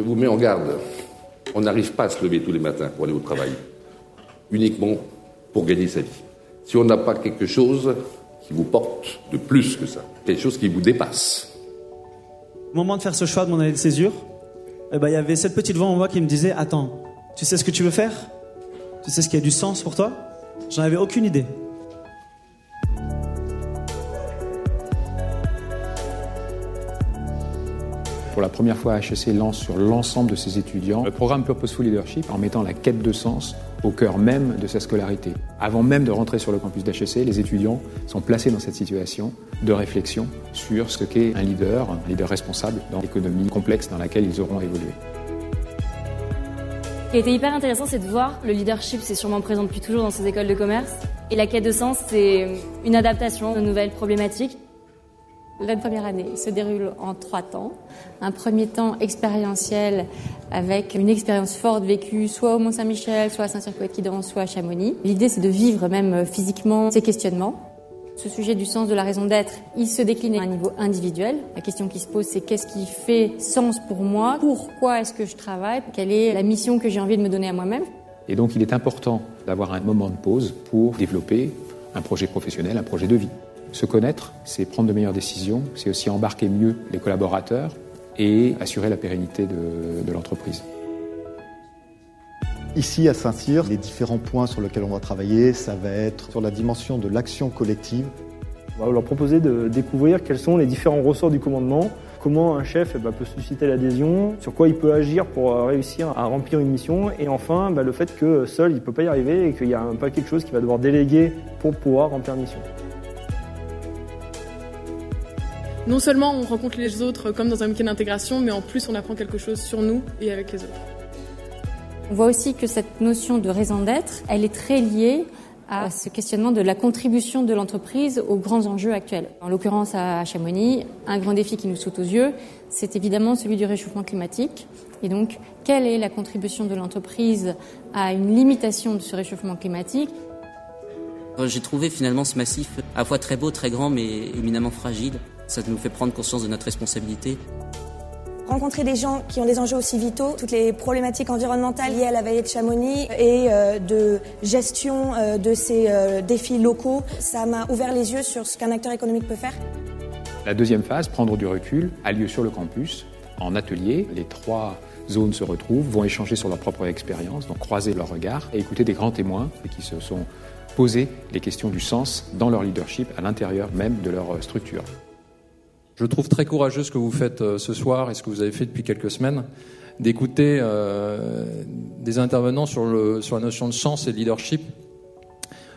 Je vous mets en garde. On n'arrive pas à se lever tous les matins pour aller au travail, uniquement pour gagner sa vie. Si on n'a pas quelque chose qui vous porte de plus que ça, quelque chose qui vous dépasse. Au moment de faire ce choix de mon année de césure, eh ben, il y avait cette petite voix en moi qui me disait Attends, tu sais ce que tu veux faire? Tu sais ce qui a du sens pour toi? J'en avais aucune idée. Pour la première fois, HEC lance sur l'ensemble de ses étudiants le programme Purposeful Leadership en mettant la quête de sens au cœur même de sa scolarité. Avant même de rentrer sur le campus d'HEC, les étudiants sont placés dans cette situation de réflexion sur ce qu'est un leader, un leader responsable dans l'économie complexe dans laquelle ils auront évolué. Ce qui a été hyper intéressant, c'est de voir le leadership, c'est sûrement présent depuis toujours dans ces écoles de commerce. Et la quête de sens, c'est une adaptation de nouvelles problématiques. La première année se déroule en trois temps. Un premier temps expérientiel avec une expérience forte vécue soit au Mont-Saint-Michel, soit à Saint-Cyr-Coët-Quidan, soit à Chamonix. L'idée, c'est de vivre même physiquement ces questionnements. Ce sujet du sens de la raison d'être, il se décline à un niveau individuel. La question qui se pose, c'est qu'est-ce qui fait sens pour moi? Pourquoi est-ce que je travaille? Quelle est la mission que j'ai envie de me donner à moi-même? Et donc, il est important d'avoir un moment de pause pour développer un projet professionnel, un projet de vie. Se connaître, c'est prendre de meilleures décisions, c'est aussi embarquer mieux les collaborateurs et assurer la pérennité de, de l'entreprise. Ici, à Saint-Cyr, les différents points sur lesquels on va travailler, ça va être sur la dimension de l'action collective. On va leur proposer de découvrir quels sont les différents ressorts du commandement, comment un chef eh ben, peut susciter l'adhésion, sur quoi il peut agir pour euh, réussir à remplir une mission, et enfin bah, le fait que seul il ne peut pas y arriver et qu'il y a un paquet de choses qu'il va devoir déléguer pour pouvoir remplir une mission. Non seulement on rencontre les autres comme dans un week-end d'intégration, mais en plus on apprend quelque chose sur nous et avec les autres. On voit aussi que cette notion de raison d'être, elle est très liée à ce questionnement de la contribution de l'entreprise aux grands enjeux actuels. En l'occurrence à Chamonix, un grand défi qui nous saute aux yeux, c'est évidemment celui du réchauffement climatique. Et donc, quelle est la contribution de l'entreprise à une limitation de ce réchauffement climatique? J'ai trouvé finalement ce massif à la fois très beau, très grand, mais éminemment fragile. Ça nous fait prendre conscience de notre responsabilité. Rencontrer des gens qui ont des enjeux aussi vitaux, toutes les problématiques environnementales liées à la vallée de Chamonix et euh, de gestion euh, de ces euh, défis locaux, ça m'a ouvert les yeux sur ce qu'un acteur économique peut faire. La deuxième phase, prendre du recul, a lieu sur le campus, en atelier. Les trois zones se retrouvent, vont échanger sur leur propre expérience, donc croiser leurs regards et écouter des grands témoins qui se sont posés les questions du sens dans leur leadership à l'intérieur même de leur structure. Je trouve très courageux ce que vous faites euh, ce soir et ce que vous avez fait depuis quelques semaines, d'écouter euh, des intervenants sur, le, sur la notion de sens et de leadership.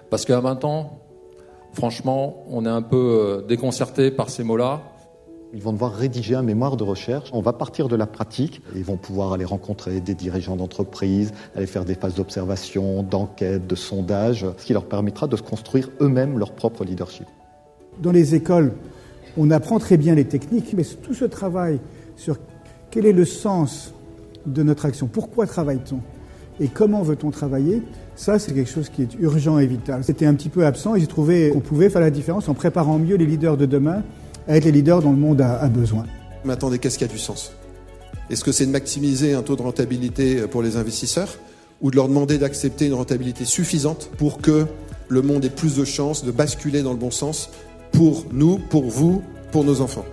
Parce qu'à 20 ans, franchement, on est un peu euh, déconcerté par ces mots-là. Ils vont devoir rédiger un mémoire de recherche. On va partir de la pratique. Ils vont pouvoir aller rencontrer des dirigeants d'entreprise, aller faire des phases d'observation, d'enquête, de sondage, ce qui leur permettra de se construire eux-mêmes leur propre leadership. Dans les écoles, on apprend très bien les techniques, mais tout ce travail sur quel est le sens de notre action, pourquoi travaille-t-on et comment veut-on travailler, ça c'est quelque chose qui est urgent et vital. C'était un petit peu absent et j'ai trouvé qu'on pouvait faire la différence en préparant mieux les leaders de demain à être les leaders dont le monde a, besoin. Mais attendez, qu'est-ce qui a du sens? Est-ce que c'est de maximiser un taux de rentabilité pour les investisseurs ou de leur demander d'accepter une rentabilité suffisante pour que le monde ait plus de chances de basculer dans le bon sens pour nous, pour vous, pour nos enfants.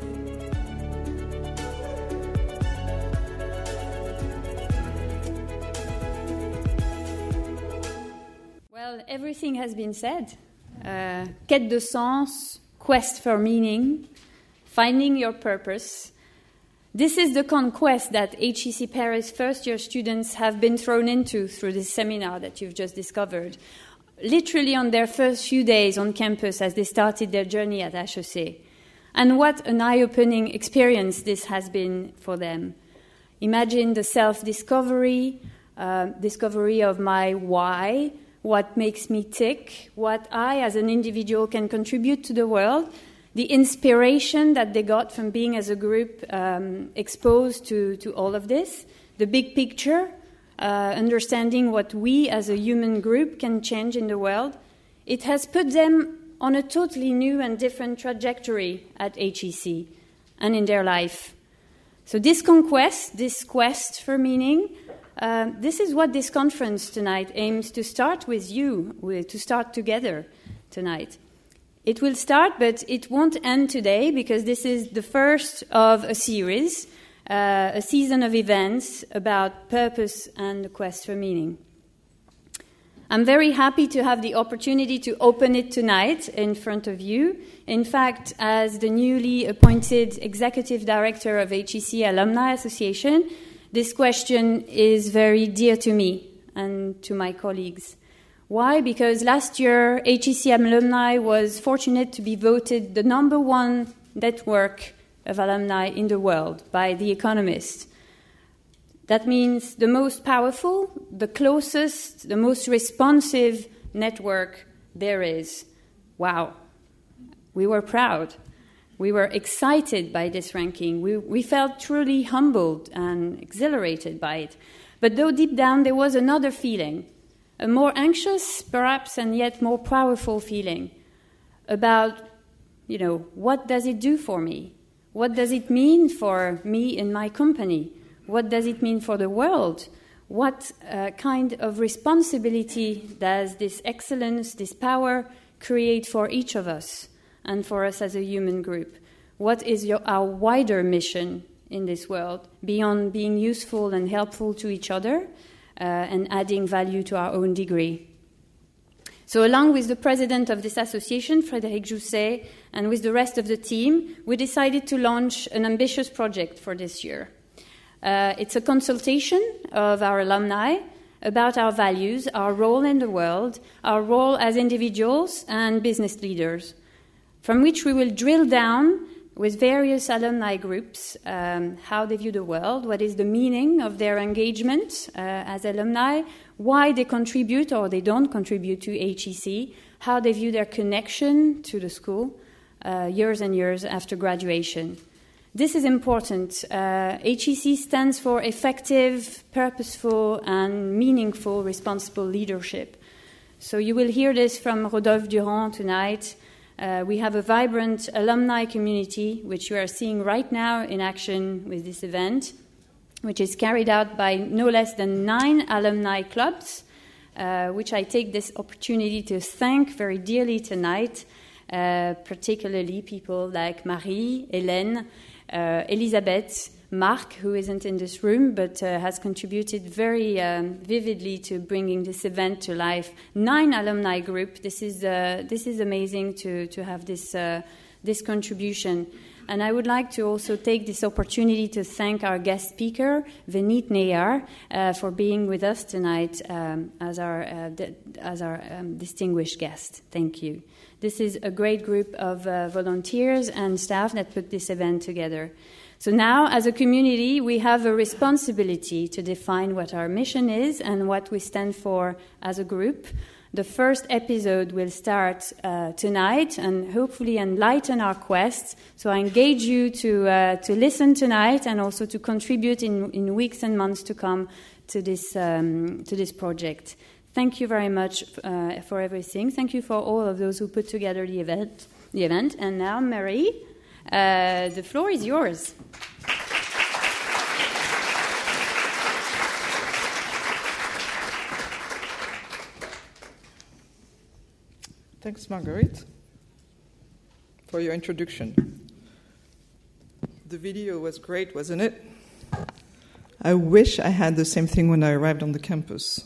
Well, everything has been said. Uh, quête de sens, quest for meaning, finding your purpose. This is the conquest that HEC Paris first year students have been thrown into through this seminar that you've just discovered literally on their first few days on campus as they started their journey at HEC. And what an eye opening experience this has been for them. Imagine the self discovery, uh, discovery of my why, what makes me tick, what I as an individual can contribute to the world, the inspiration that they got from being as a group um, exposed to, to all of this, the big picture, uh, understanding what we as a human group can change in the world, it has put them on a totally new and different trajectory at HEC and in their life. So, this conquest, this quest for meaning, uh, this is what this conference tonight aims to start with you, with, to start together tonight. It will start, but it won't end today because this is the first of a series, uh, a season of events about purpose and the quest for meaning. I'm very happy to have the opportunity to open it tonight in front of you. In fact, as the newly appointed executive director of HEC Alumni Association, this question is very dear to me and to my colleagues. Why? Because last year, HEC Alumni was fortunate to be voted the number one network of alumni in the world by The Economist. That means the most powerful, the closest, the most responsive network there is. Wow. We were proud. We were excited by this ranking. We, we felt truly humbled and exhilarated by it. But though deep down there was another feeling, a more anxious, perhaps, and yet more powerful feeling about, you know, what does it do for me? What does it mean for me and my company? What does it mean for the world? What uh, kind of responsibility does this excellence, this power, create for each of us and for us as a human group? What is your, our wider mission in this world beyond being useful and helpful to each other uh, and adding value to our own degree? So, along with the president of this association, Frédéric Jousset, and with the rest of the team, we decided to launch an ambitious project for this year. Uh, it's a consultation of our alumni about our values, our role in the world, our role as individuals and business leaders, from which we will drill down with various alumni groups um, how they view the world, what is the meaning of their engagement uh, as alumni, why they contribute or they don't contribute to HEC, how they view their connection to the school uh, years and years after graduation. This is important. Uh, HEC stands for effective, purposeful, and meaningful responsible leadership. So you will hear this from Rodolphe Durand tonight. Uh, we have a vibrant alumni community, which you are seeing right now in action with this event, which is carried out by no less than nine alumni clubs, uh, which I take this opportunity to thank very dearly tonight, uh, particularly people like Marie, Hélène, Elisabeth, Mark, who isn't in this room but uh, has contributed very um, vividly to bringing this event to life. Nine alumni group. This is uh, this is amazing to to have this uh, this contribution. And I would like to also take this opportunity to thank our guest speaker, Vineet Nayar, uh, for being with us tonight um, as our, uh, as our um, distinguished guest. Thank you. This is a great group of uh, volunteers and staff that put this event together. So now, as a community, we have a responsibility to define what our mission is and what we stand for as a group. The first episode will start uh, tonight and hopefully enlighten our quest. So I engage you to, uh, to listen tonight and also to contribute in, in weeks and months to come to this, um, to this project. Thank you very much uh, for everything. Thank you for all of those who put together the event. The event. And now, Marie, uh, the floor is yours. Thanks, Marguerite, for your introduction. The video was great, wasn't it? I wish I had the same thing when I arrived on the campus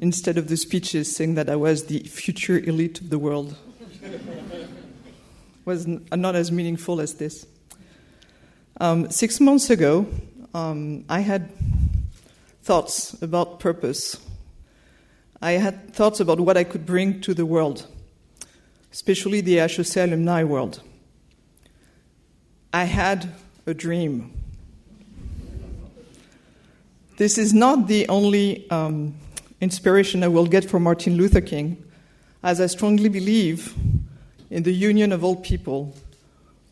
instead of the speeches saying that I was the future elite of the world. was not as meaningful as this. Um, six months ago, um, I had thoughts about purpose. I had thoughts about what I could bring to the world, especially the HEC alumni world. I had a dream. This is not the only um, inspiration I will get from Martin Luther King, as I strongly believe in the union of all people,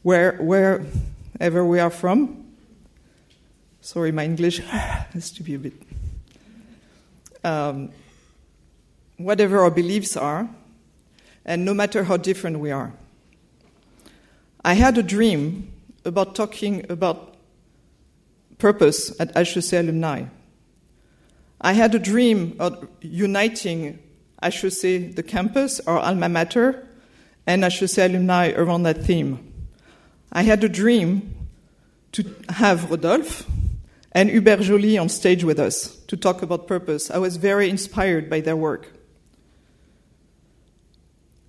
where, wherever we are from. Sorry, my English has to be a bit. Um, whatever our beliefs are, and no matter how different we are. I had a dream about talking about purpose at HEC alumni. I had a dream of uniting I should say, the campus, or alma mater, and I should say alumni around that theme. I had a dream to have Rodolphe and Hubert Joly on stage with us to talk about purpose. I was very inspired by their work.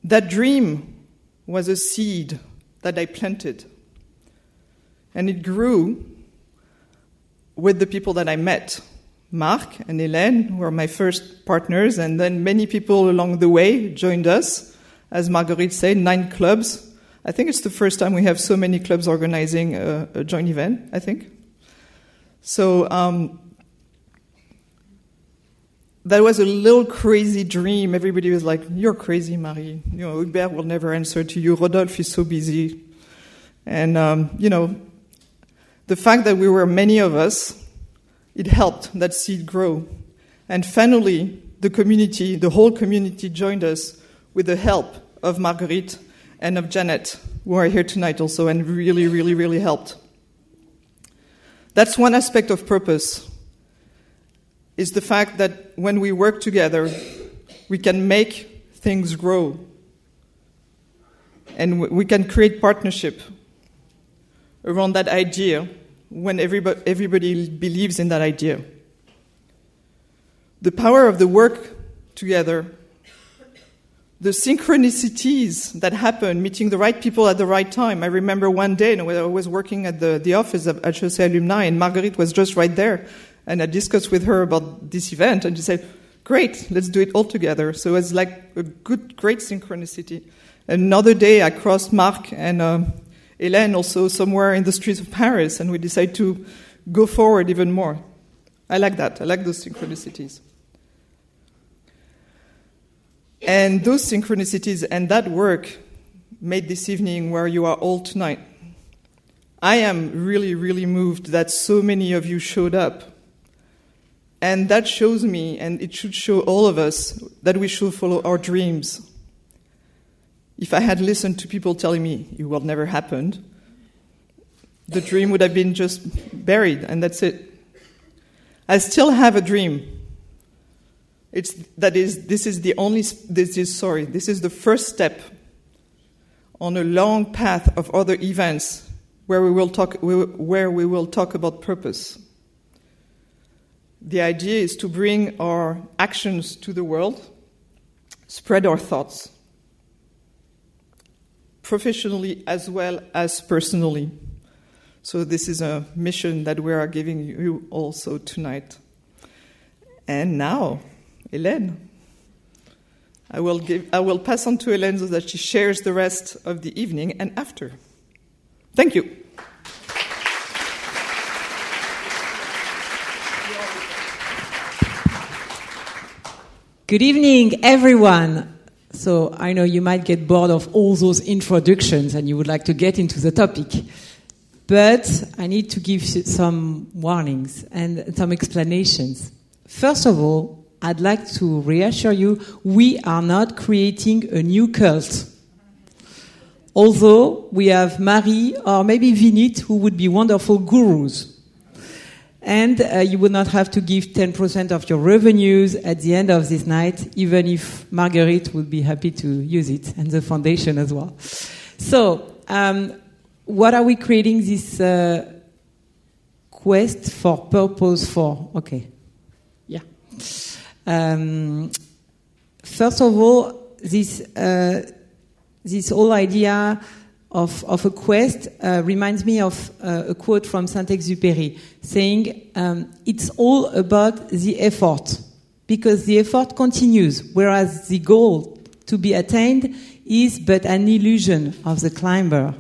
That dream was a seed that I planted, and it grew with the people that I met. Marc and Hélène, were my first partners, and then many people along the way joined us. As Marguerite said, nine clubs. I think it's the first time we have so many clubs organizing a, a joint event, I think. So um, that was a little crazy dream. Everybody was like, You're crazy, Marie. You know, Hubert will never answer to you. Rodolphe is so busy. And, um, you know, the fact that we were many of us, it helped that seed grow. And finally, the community, the whole community joined us with the help of Marguerite and of Janet, who are here tonight also, and really, really, really helped. That's one aspect of purpose, is the fact that when we work together, we can make things grow. And we can create partnership around that idea when everybody, everybody believes in that idea. The power of the work together the synchronicities that happen, meeting the right people at the right time. I remember one day when I was working at the, the office of HEC alumni, and Marguerite was just right there. And I discussed with her about this event, and she said, Great, let's do it all together. So it was like a good, great synchronicity. Another day, I crossed Marc and uh, Hélène also somewhere in the streets of Paris, and we decide to go forward even more. I like that. I like those synchronicities. And those synchronicities and that work made this evening where you are all tonight. I am really, really moved that so many of you showed up. And that shows me, and it should show all of us, that we should follow our dreams. If I had listened to people telling me it will never happen, the dream would have been just buried, and that's it. I still have a dream. It's, that is, this is the only, this is, sorry, this is the first step on a long path of other events where we will talk, where we will talk about purpose. The idea is to bring our actions to the world, spread our thoughts, professionally as well as personally. So, this is a mission that we are giving you also tonight. And now, Hélène. I will, give, I will pass on to Hélène so that she shares the rest of the evening and after. Thank you. Good evening, everyone. So I know you might get bored of all those introductions and you would like to get into the topic. But I need to give some warnings and some explanations. First of all, I'd like to reassure you, we are not creating a new cult. Although we have Marie or maybe Vineet who would be wonderful gurus. And uh, you would not have to give 10% of your revenues at the end of this night, even if Marguerite would be happy to use it, and the foundation as well. So, um, what are we creating this uh, quest for purpose for? Okay. Yeah. Um, first of all, this uh, this whole idea of, of a quest uh, reminds me of uh, a quote from Saint-Exupéry saying, um, "It's all about the effort, because the effort continues, whereas the goal to be attained is but an illusion of the climber."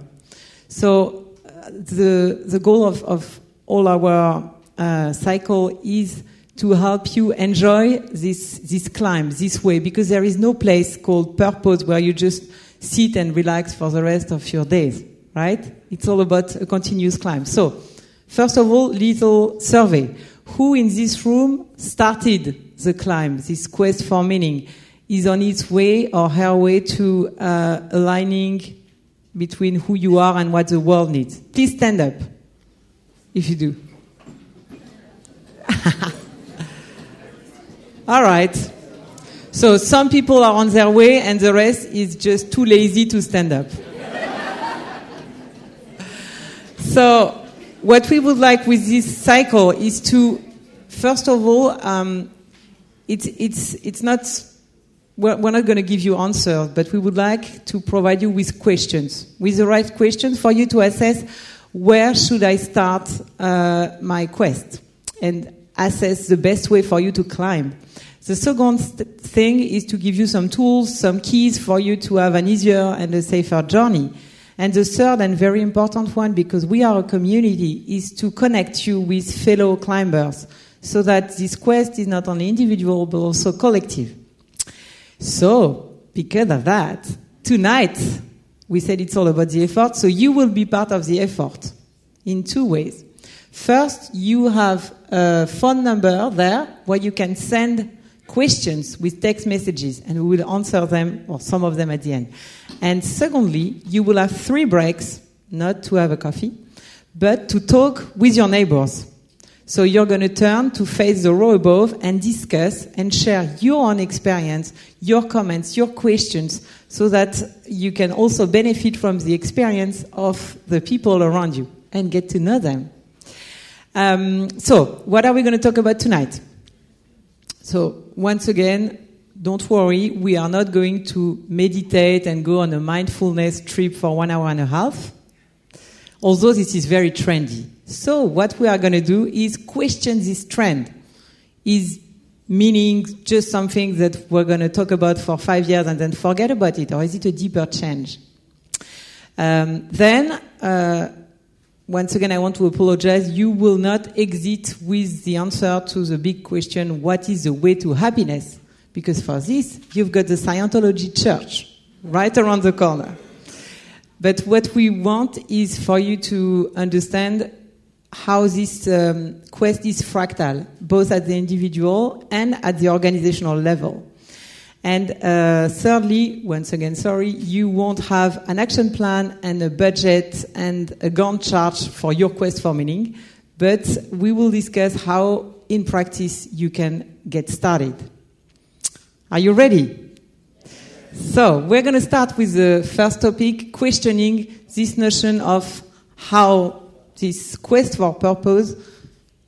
So, uh, the the goal of, of all our uh, cycle is to help you enjoy this, this climb, this way, because there is no place called purpose where you just sit and relax for the rest of your days, right? It's all about a continuous climb. So, first of all, little survey. Who in this room started the climb, this quest for meaning, is on its way or her way to uh, aligning between who you are and what the world needs? Please stand up if you do. All right. So some people are on their way and the rest is just too lazy to stand up. so what we would like with this cycle is to, first of all, um, it's, it's, it's not, we're, we're not going to give you answers, but we would like to provide you with questions, with the right questions for you to assess where should I start uh, my quest and assess the best way for you to climb. The second st- thing is to give you some tools, some keys for you to have an easier and a safer journey. And the third and very important one, because we are a community, is to connect you with fellow climbers so that this quest is not only individual but also collective. So, because of that, tonight we said it's all about the effort, so you will be part of the effort in two ways. First, you have a phone number there where you can send questions with text messages and we will answer them or some of them at the end. And secondly, you will have three breaks, not to have a coffee, but to talk with your neighbors. So you're going to turn to face the row above and discuss and share your own experience, your comments, your questions, so that you can also benefit from the experience of the people around you and get to know them. Um, so, what are we going to talk about tonight? So, once again, don't worry, we are not going to meditate and go on a mindfulness trip for one hour and a half, although this is very trendy. So, what we are going to do is question this trend. Is meaning just something that we're going to talk about for five years and then forget about it, or is it a deeper change? Um, then, uh, once again, I want to apologize. You will not exit with the answer to the big question what is the way to happiness? Because for this, you've got the Scientology Church right around the corner. But what we want is for you to understand how this um, quest is fractal, both at the individual and at the organizational level. And uh, thirdly, once again, sorry, you won't have an action plan and a budget and a Gantt chart for your quest for meaning, but we will discuss how, in practice, you can get started. Are you ready? So, we're going to start with the first topic, questioning this notion of how this quest for purpose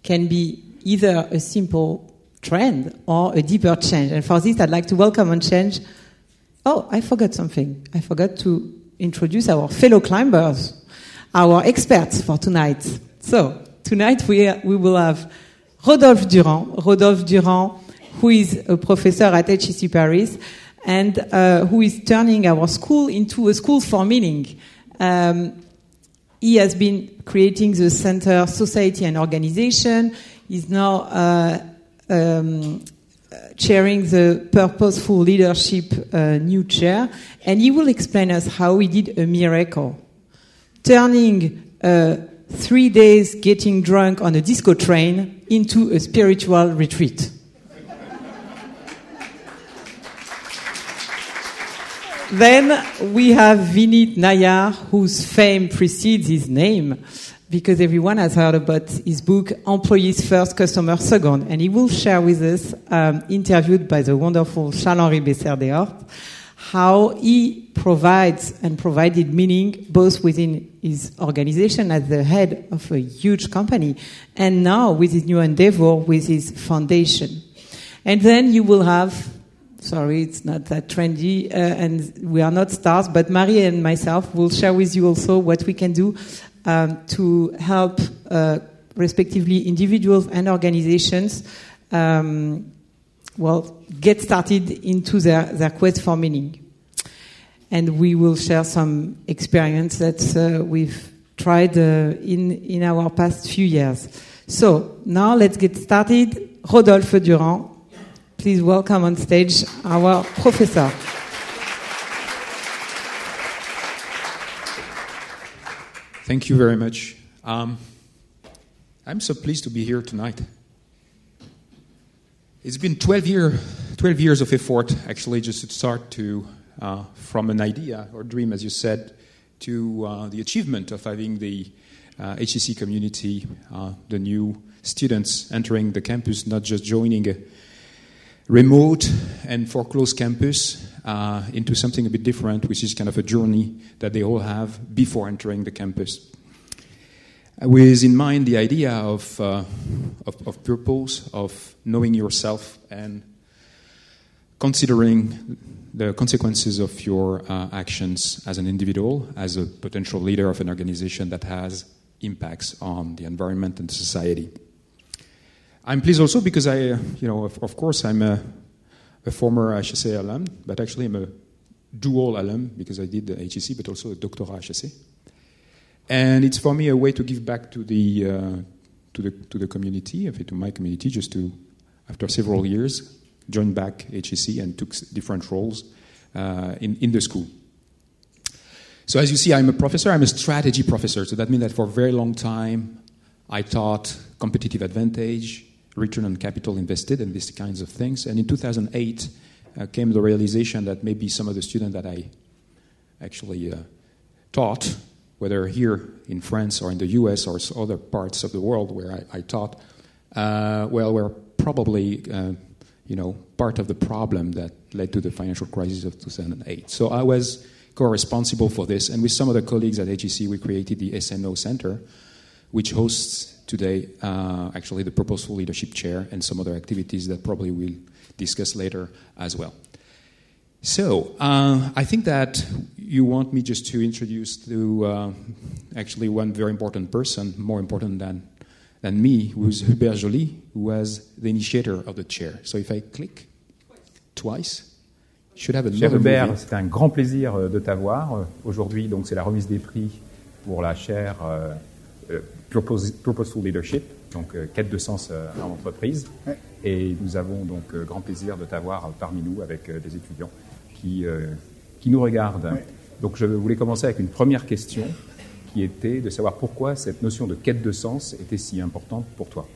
can be either a simple trend or a deeper change. And for this, I'd like to welcome on change. Oh, I forgot something. I forgot to introduce our fellow climbers, our experts for tonight. So, tonight we, we will have Rodolphe Durand. Rodolphe Durand, who is a professor at HEC Paris and uh, who is turning our school into a school for meaning. Um, he has been creating the Center Society and Organization. He's now uh, um, chairing the Purposeful Leadership uh, new chair, and he will explain us how he did a miracle, turning uh, three days getting drunk on a disco train into a spiritual retreat. then we have Vineet Nayar, whose fame precedes his name because everyone has heard about his book Employees First, Customer Second, and he will share with us, um, interviewed by the wonderful Charles-Henri Besseyre des Horts, how he provides and provided meaning both within his organization as the head of a huge company and now with his new endeavor with his foundation. And then you will have sorry, it's not that trendy, uh, and we are not stars, but Marie and myself will share with you also what we can do um, to help, uh, respectively, individuals and organizations, um, well, get started into their, their quest for meaning. And we will share some experience that uh, we've tried uh, in, in our past few years. So now let's get started. Rodolphe Durand, please welcome on stage our professor. Thank you very much. Um, I'm so pleased to be here tonight. It's been 12, year, 12 years of effort, actually, just to start to, uh, from an idea or dream, as you said, to uh, the achievement of having the uh, HEC community, uh, the new students entering the campus, not just joining a remote and foreclosed campus uh, into something a bit different, which is kind of a journey that they all have before entering the campus. With in mind the idea of, uh, of, of purpose, of knowing yourself, and considering the consequences of your uh, actions as an individual, as a potential leader of an organization that has impacts on the environment and society. I'm pleased also because I, uh, you know, of, of course, I'm a, a, former HEC alum, but actually I'm a dual alum because I did the HEC, but also a doctorat HEC. And it's for me a way to give back to the, uh, to the, to the community, to my community, just to, after several years, join back HEC and took different roles uh, in, in the school. So as you see, I'm a professor. I'm a strategy professor. So that means that for a very long time, I taught competitive advantage, return on capital invested, and these kinds of things. And in 2008 uh, came the realization that maybe some of the students that I actually uh, taught, whether here in France or in the US or other parts of the world where I, I taught, uh, well, were probably uh, you know, part of the problem that led to the financial crisis of 2008. So I was co-responsible for this, and with some of the colleagues at HEC, we created the SNO Center, which hosts today uh, actually the Purposeful Leadership Chair and some other activities that probably we'll discuss later as well. So uh, I think that you want me just to introduce to uh, actually one very important person, more important than than me, who's Hubert Joly, who was the initiator of the chair. So if I click twice, should have Cher Hubert, c'est un grand plaisir euh, de t'avoir. Euh, aujourd'hui, donc, c'est la remise des prix pour la chaire euh, Purposeful Leadership, donc quête de sens en entreprise. Ouais. Et nous avons donc grand plaisir de t'avoir parmi nous avec des étudiants qui, qui nous regardent. Ouais. Donc je voulais commencer avec une première question qui était de savoir pourquoi cette notion de quête de sens était si importante pour toi.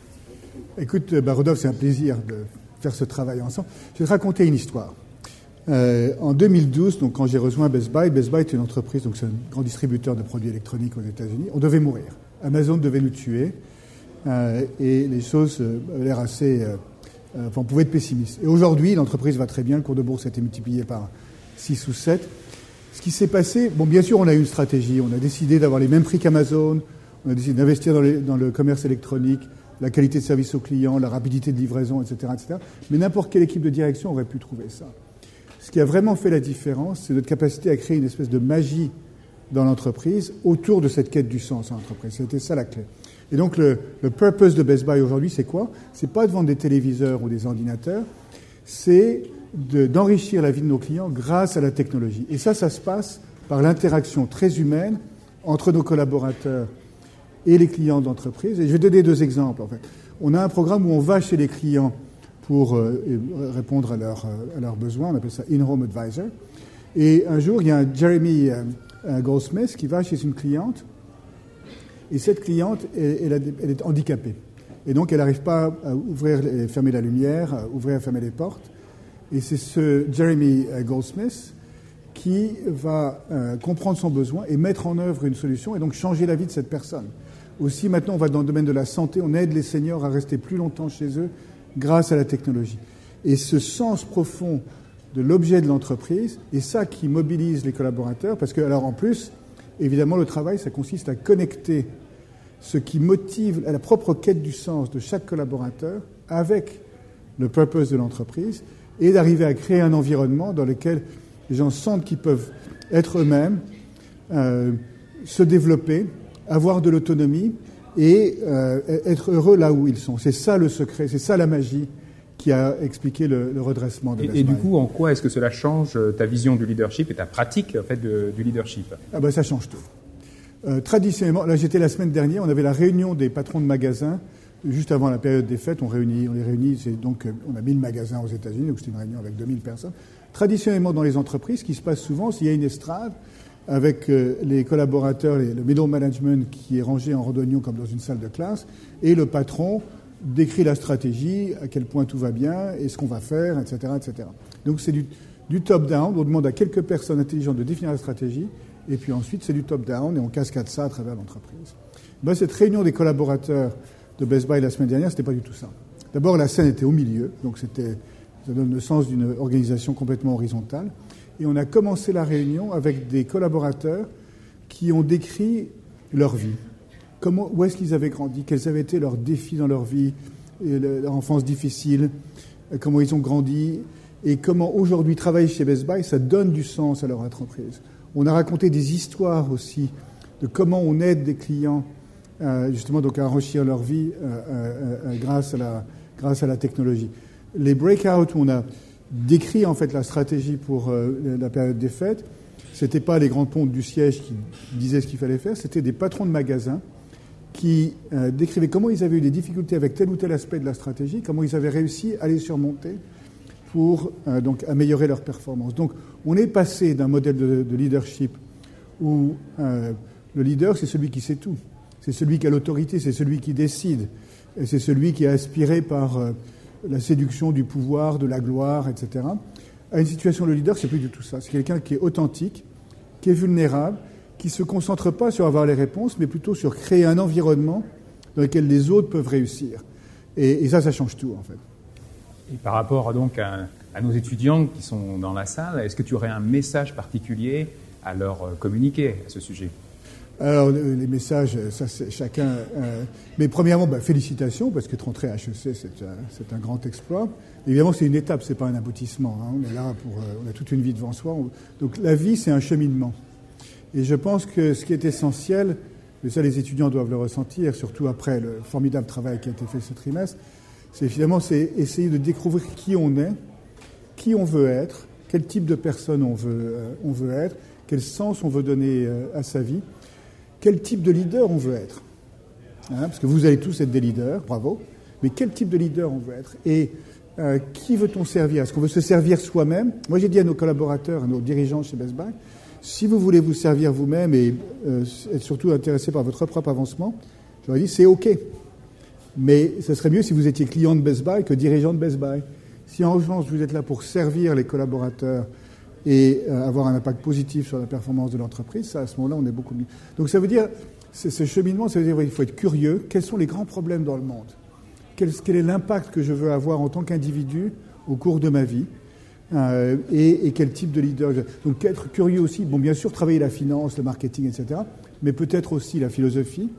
Écoute, bah, Rodolphe, c'est un plaisir de faire ce travail ensemble. Je vais te raconter une histoire. Euh, en 2012, donc quand j'ai rejoint Best Buy, Best Buy est une entreprise, donc c'est un grand distributeur de produits électroniques aux États-Unis. On devait mourir. Amazon devait nous tuer euh, et les choses euh, avaient l'air assez. Euh, enfin, on pouvait être pessimiste. Et aujourd'hui, l'entreprise va très bien. Le cours de bourse a été multiplié par 6 ou 7. Ce qui s'est passé, bon, bien sûr, on a eu une stratégie. On a décidé d'avoir les mêmes prix qu'Amazon. On a décidé d'investir dans, dans, le commerce électronique, la qualité de service aux clients, la rapidité de livraison, etc., etc. Mais n'importe quelle équipe de direction aurait pu trouver ça. Ce qui a vraiment fait la différence, c'est notre capacité à créer une espèce de magie dans l'entreprise autour de cette quête du sens en entreprise. C'était ça la clé. Et donc le, le purpose de Best Buy aujourd'hui, c'est quoi? C'est pas de vendre des téléviseurs ou des ordinateurs, c'est d'enrichir la vie de nos clients grâce à la technologie. Et ça, ça se passe par l'interaction très humaine entre nos collaborateurs et les clients d'entreprise. Et je vais donner deux exemples. En fait. On a un programme où on va chez les clients pour euh, répondre à, leur, euh, à, leurs besoins. On appelle ça In-Home Advisor. Et un jour, il y a un Jeremy euh, Goldsmith qui va chez une cliente. Et cette cliente, elle, elle est handicapée. Et donc, elle n'arrive pas à ouvrir et fermer la lumière, à ouvrir et fermer les portes. Et c'est ce Jeremy euh, Goldsmith qui va euh, comprendre son besoin et mettre en œuvre une solution et donc changer la vie de cette personne. Aussi, maintenant, on va dans le domaine de la santé, on aide les seniors à rester plus longtemps chez eux grâce à la technologie. Et ce sens profond de l'objet de l'entreprise est ça qui mobilise les collaborateurs, parce que, alors en plus, évidemment, le travail, ça consiste à connecter ce qui motive la propre quête du sens de chaque collaborateur avec le purpose de l'entreprise et d'arriver à créer un environnement dans lequel les gens sentent qu'ils peuvent être eux-mêmes, euh, se développer, avoir de l'autonomie et euh, être heureux là où ils sont. C'est ça le secret, c'est ça la magie qui a expliqué le, le redressement de Et, et du coup, en quoi est-ce que cela change euh, ta vision du leadership et ta pratique en fait, de, du leadership? Ah ben, Ça change tout. Euh, traditionnellement, là j'étais la semaine dernière, on avait la réunion des patrons de magasins juste avant la période des fêtes, on, réunit, on les réunit, c'est donc, euh, on a 1000 magasins aux États-Unis, donc c'était une réunion avec 2000 personnes. Traditionnellement, dans les entreprises, ce qui se passe souvent, c'est qu'il y a une estrade avec les collaborateurs, le middle management qui est rangé en redonion comme dans une salle de classe, et le patron décrit la stratégie, à quel point tout va bien, et ce qu'on va faire, etc. etc. Donc c'est du, top-down, on demande à quelques personnes intelligentes de définir la stratégie, et puis ensuite c'est du top-down, et on cascade ça à travers l'entreprise. Ben, cette réunion des collaborateurs de Best Buy la semaine dernière, c'était pas du tout ça. D'abord, la scène était au milieu, donc c'était, ça donne le sens d'une organisation complètement horizontale. Et on a commencé la réunion avec des collaborateurs qui ont décrit leur vie. Comment, où est-ce qu'ils avaient grandi, quels avaient été leurs défis dans leur vie, leur enfance difficile, euh, comment ils ont grandi, et comment aujourd'hui travailler chez Best Buy, ça donne du sens à leur entreprise. On a raconté des histoires aussi de comment on aide des clients euh, justement donc à enrichir leur vie euh, grâce, à la, grâce à la technologie. Les breakouts où on a décrit en fait la stratégie pour la période des fêtes, c'était pas les grands pontes du siège qui disaient ce qu'il fallait faire, c'était des patrons de magasins qui euh, décrivaient comment ils avaient eu des difficultés avec tel ou tel aspect de la stratégie, comment ils avaient réussi à les surmonter pour euh, donc améliorer leur performance. Donc on est passé d'un modèle de, leadership où euh, le leader c'est celui qui sait tout, c'est celui qui a l'autorité, c'est celui qui décide, et c'est celui qui est aspiré par la séduction du pouvoir, de la gloire, etc à une situation de leader, c'est plus du tout ça. C'est quelqu'un qui est authentique, qui est vulnérable, qui ne se concentre pas sur avoir les réponses, mais plutôt sur créer un environnement dans lequel les autres peuvent réussir. Et, ça, ça change tout, en fait. Et par rapport donc à, nos étudiants qui sont dans la salle, est-ce que tu aurais un message particulier à leur euh, communiquer à ce sujet? Alors, les messages, ça c'est chacun. Euh, mais premièrement, bah, félicitations, parce que rentrer à HEC, c'est un, grand exploit. Évidemment, c'est une étape, c'est pas un aboutissement. Hein. On est là pour. Euh, on a toute une vie devant soi. donc, la vie, c'est un cheminement. Et je pense que ce qui est essentiel, et ça, les étudiants doivent le ressentir, surtout après le formidable travail qui a été fait ce trimestre, c'est finalement c'est essayer de découvrir qui on est, qui on veut être, quel type de personne on veut, euh, on veut être, quel sens on veut donner à sa vie quel type de leader on veut être. Hein, parce que vous allez tous être des leaders, bravo, mais quel type de leader on veut être Et euh, qui veut-on servir? Est-ce qu'on veut se servir soi-même? Moi, j'ai dit à nos collaborateurs, à nos dirigeants chez Best si vous voulez vous servir vous-même et euh, être surtout intéressé par votre propre avancement, j'aurais dit c'est OK. Mais ce serait mieux si vous étiez client de Best Buy que dirigeant de Best Buy. Si en revanche vous êtes là pour servir les collaborateurs, et euh, avoir un impact positif sur la performance de l'entreprise, ça, à ce moment-là, on est beaucoup mieux. Donc ça veut dire, ce cheminement, ça veut dire qu'il faut être curieux. Quels sont les grands problèmes dans le monde? Quel, est l'impact que je veux avoir en tant qu'individu au cours de ma vie? Euh, et, quel type de leader Donc être curieux aussi, bon bien sûr travailler la finance, le marketing, etc., mais peut-être aussi la philosophie,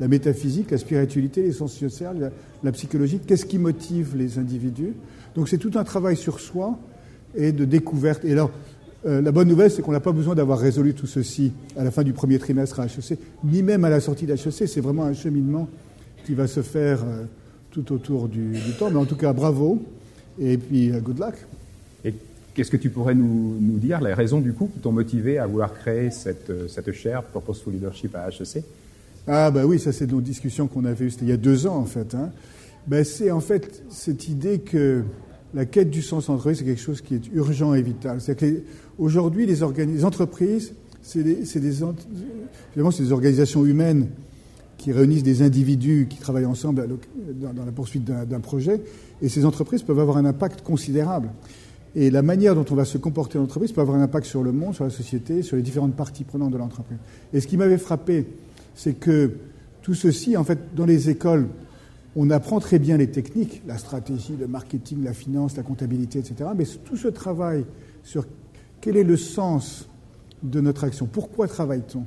la métaphysique, la spiritualité, les sciences sociales, la, psychologie, qu'est-ce qui motive les individus? Donc c'est tout un travail sur soi et de découverte. Et alors, euh, la bonne nouvelle, c'est qu'on n'a pas besoin d'avoir résolu tout ceci à la fin du premier trimestre à HEC, ni même à la sortie d'HEC. C'est vraiment un cheminement qui va se faire euh, tout autour du, temps. Mais en tout cas, bravo. Et puis, good luck. Qu'est-ce que tu pourrais nous, dire, les raisons du coup qui t'ont motivé à vouloir créer cette, cette chaire Purposeful Leadership à HEC Ah, bah oui, ça, c'est nos discussions qu'on avait eues, il y a deux ans en fait. Hein. Ben, c'est en fait cette idée que la quête du sens entreprise, c'est quelque chose qui est urgent et vital. C'est que aujourd'hui, les, entreprises, c'est des, des, organisations humaines qui réunissent des individus qui travaillent ensemble dans, la poursuite d'un projet, et ces entreprises peuvent avoir un impact considérable. Et la manière dont on va se comporter en entreprise peut avoir un impact sur le monde, sur la société, sur les différentes parties prenantes de l'entreprise. Et ce qui m'avait frappé, c'est que tout ceci, en fait, dans les écoles, on apprend très bien les techniques, la stratégie, le marketing, la finance, la comptabilité, etc. Mais tout ce travail sur quel est le sens de notre action, pourquoi travaille-t-on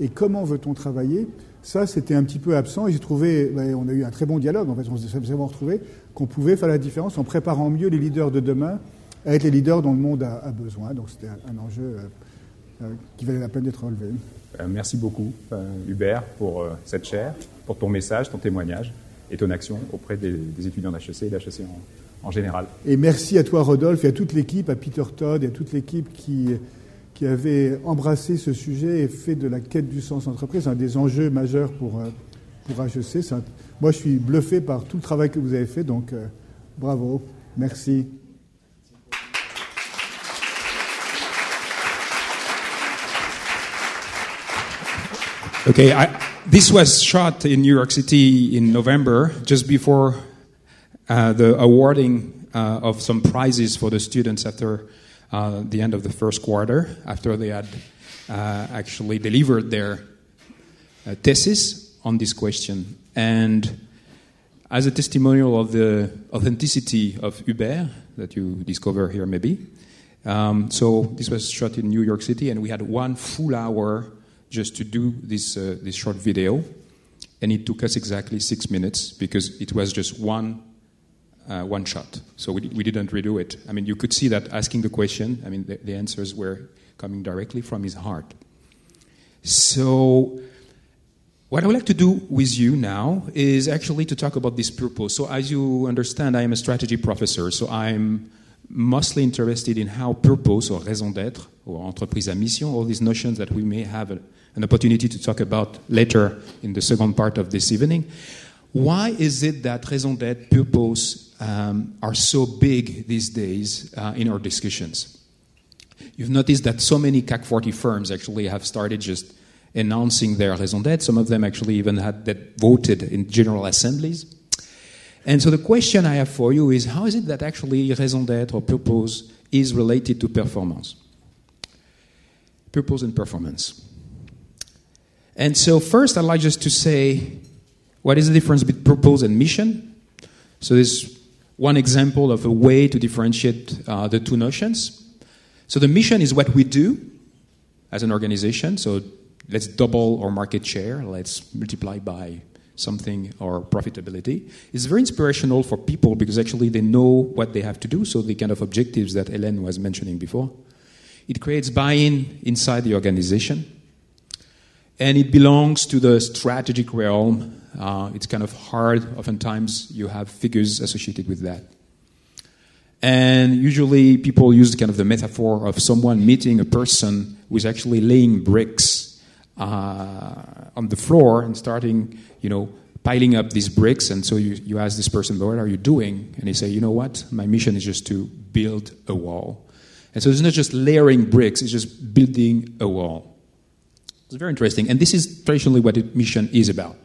et comment veut-on travailler, ça c'était un petit peu absent et j'ai trouvé, ben, on a eu un très bon dialogue, en fait on s'est vraiment retrouvé qu'on pouvait faire la différence en préparant mieux les leaders de demain à être les leaders dont le monde a, besoin. Donc c'était un, enjeu euh, euh, qui valait la peine d'être relevé. Euh, merci beaucoup Hubert pour cette chaire, pour ton message, ton témoignage et ton action auprès des, étudiants d'HEC et d'HEC en, en, général. Et merci à toi, Rodolphe, et à toute l'équipe, à Peter Todd et à toute l'équipe qui, qui avait embrassé ce sujet et fait de la quête du sens entreprise un des enjeux majeurs pour, pour HEC. moi, je suis bluffé par tout le travail que vous avez fait, donc euh, bravo, merci. Okay, I, this was shot in New York City in November, just before uh, the awarding uh, of some prizes for the students after uh, the end of the first quarter, after they had uh, actually delivered their uh, thesis on this question. And as a testimonial of the authenticity of Hubert that you discover here, maybe. Um, so this was shot in New York City, and we had one full hour just to do this uh, this short video, and it took us exactly six minutes because it was just one uh, one shot. So we, we didn't redo it. I mean, you could see that asking the question. I mean, the, the answers were coming directly from his heart. So what I would like to do with you now is actually to talk about this purpose. So, as you understand, I am a strategy professor, so I'm mostly interested in how purpose or raison d'être or entreprise à mission, all these notions that we may have a, an opportunity to talk about later in the second part of this evening. Why is it that raison d'être, purpose um, are so big these days uh, in our discussions? You've noticed that so many CAC 40 firms actually have started just announcing their raison d'être. Some of them actually even had that voted in general assemblies. And so the question I have for you is how is it that actually raison d'être or purpose is related to performance? Purpose and performance. And so first I'd like just to say what is the difference between purpose and mission? So there's one example of a way to differentiate uh, the two notions. So the mission is what we do as an organization. So let's double our market share, let's multiply by something or profitability. It's very inspirational for people because actually they know what they have to do, so the kind of objectives that Hélène was mentioning before. It creates buy in inside the organization. And it belongs to the strategic realm. Uh, it's kind of hard, oftentimes, you have figures associated with that. And usually, people use kind of the metaphor of someone meeting a person who is actually laying bricks uh, on the floor and starting, you know, piling up these bricks. And so you, you ask this person, what are you doing? And they say, you know what? My mission is just to build a wall. And so it's not just layering bricks, it's just building a wall. It's very interesting. And this is traditionally what mission is about.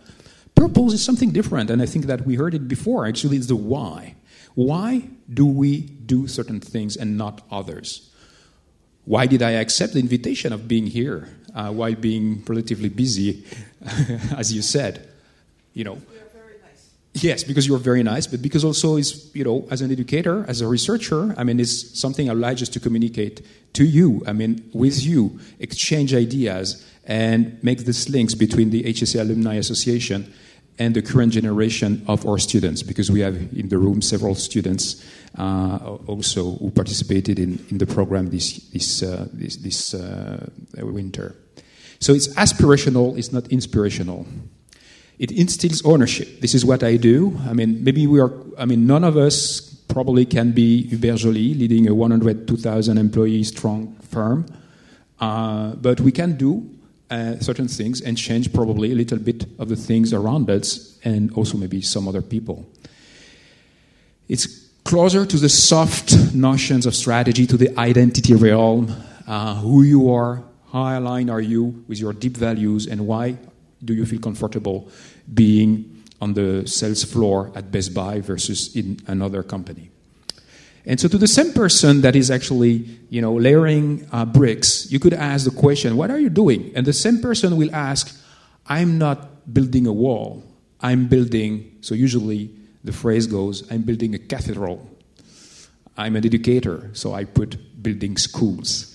Purpose is something different, and I think that we heard it before. Actually, it's the why. Why do we do certain things and not others? Why did I accept the invitation of being here uh, while being relatively busy, as you said? You know. Yes, because you're very nice, but because also is you know, as an educator, as a researcher, I mean, it's something I like just to communicate to you. I mean, with you, exchange ideas and make these links between the HEC Alumni Association and the current generation of our students, because we have in the room several students uh, also who participated in, in the program this, this, uh, this, this uh, winter. So it's aspirational, it's not inspirational. It instills ownership. This is what I do. I mean, maybe we are, I mean, none of us probably can be Hubert Joly, leading a 102,000 employee strong firm, uh, but we can do uh, certain things and change probably a little bit of the things around us and also maybe some other people. It's closer to the soft notions of strategy, to the identity realm, uh, who you are, how aligned are you with your deep values, and why do you feel comfortable being on the sales floor at Best Buy versus in another company. And so, to the same person that is actually, you know, layering uh, bricks, you could ask the question, "What are you doing?" And the same person will ask, "I'm not building a wall. I'm building." So usually the phrase goes, "I'm building a cathedral." I'm an educator, so I put building schools.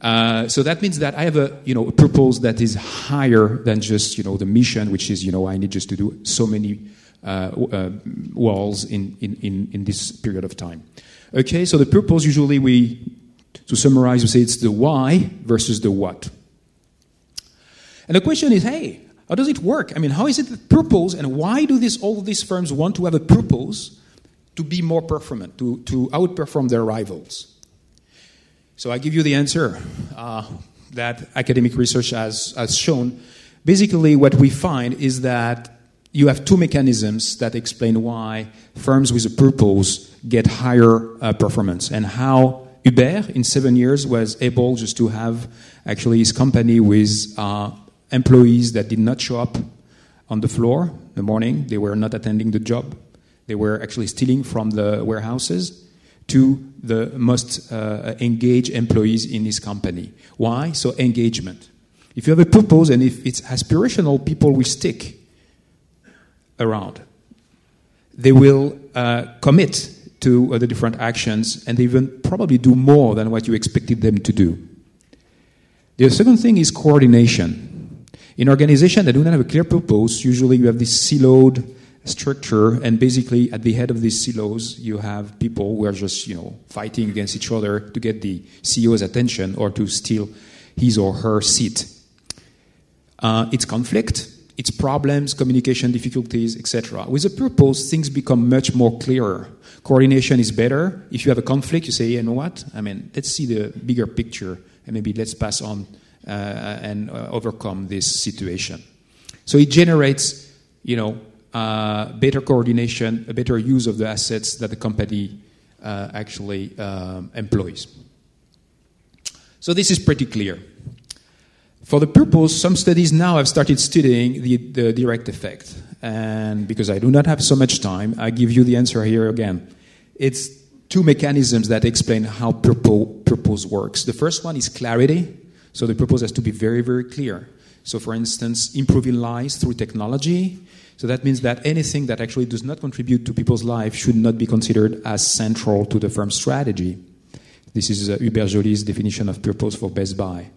Uh, so that means that I have a you know a purpose that is higher than just you know the mission, which is you know I need just to do so many uh, uh, walls in, in, in, in this period of time. Okay, so the purpose usually we to summarize we say it's the why versus the what. And the question is, hey, how does it work? I mean, how is it the purpose and why do this all these firms want to have a purpose to be more performant, to, to outperform their rivals? So I give you the answer uh, that academic research has, has shown. Basically, what we find is that you have two mechanisms that explain why firms with a purpose get higher uh, performance and how Hubert in seven years was able just to have actually his company with uh, employees that did not show up on the floor in the morning. They were not attending the job. They were actually stealing from the warehouses to the most uh, engaged employees in his company. Why? So engagement. If you have a purpose and if it's aspirational, people will stick around. they will uh, commit to uh, the different actions and they even probably do more than what you expected them to do. The second thing is coordination. In organizations that do not have a clear purpose, usually you have this siloed structure, and basically at the head of these silos, you have people who are just you know fighting against each other to get the CEO's attention or to steal his or her seat. Uh, it's conflict, it's problems, communication difficulties, etc. With a purpose, things become much more clearer. Coordination is better. If you have a conflict, you say, you know what? I mean, let's see the bigger picture, and maybe let's pass on uh, and uh, overcome this situation. So it generates, you know, uh, better coordination, a better use of the assets that the company uh, actually um, employs. So this is pretty clear. For the purpose, some studies now have started studying the, the direct effect. And because I do not have so much time, I give you the answer here again. It's two mechanisms that explain how purpose works. The first one is clarity. So the purpose has to be very, very clear. So, for instance, improving lives through technology. So that means that anything that actually does not contribute to people's lives should not be considered as central to the firm's strategy. This is uh, Hubert Joly's definition of purpose for Best Buy.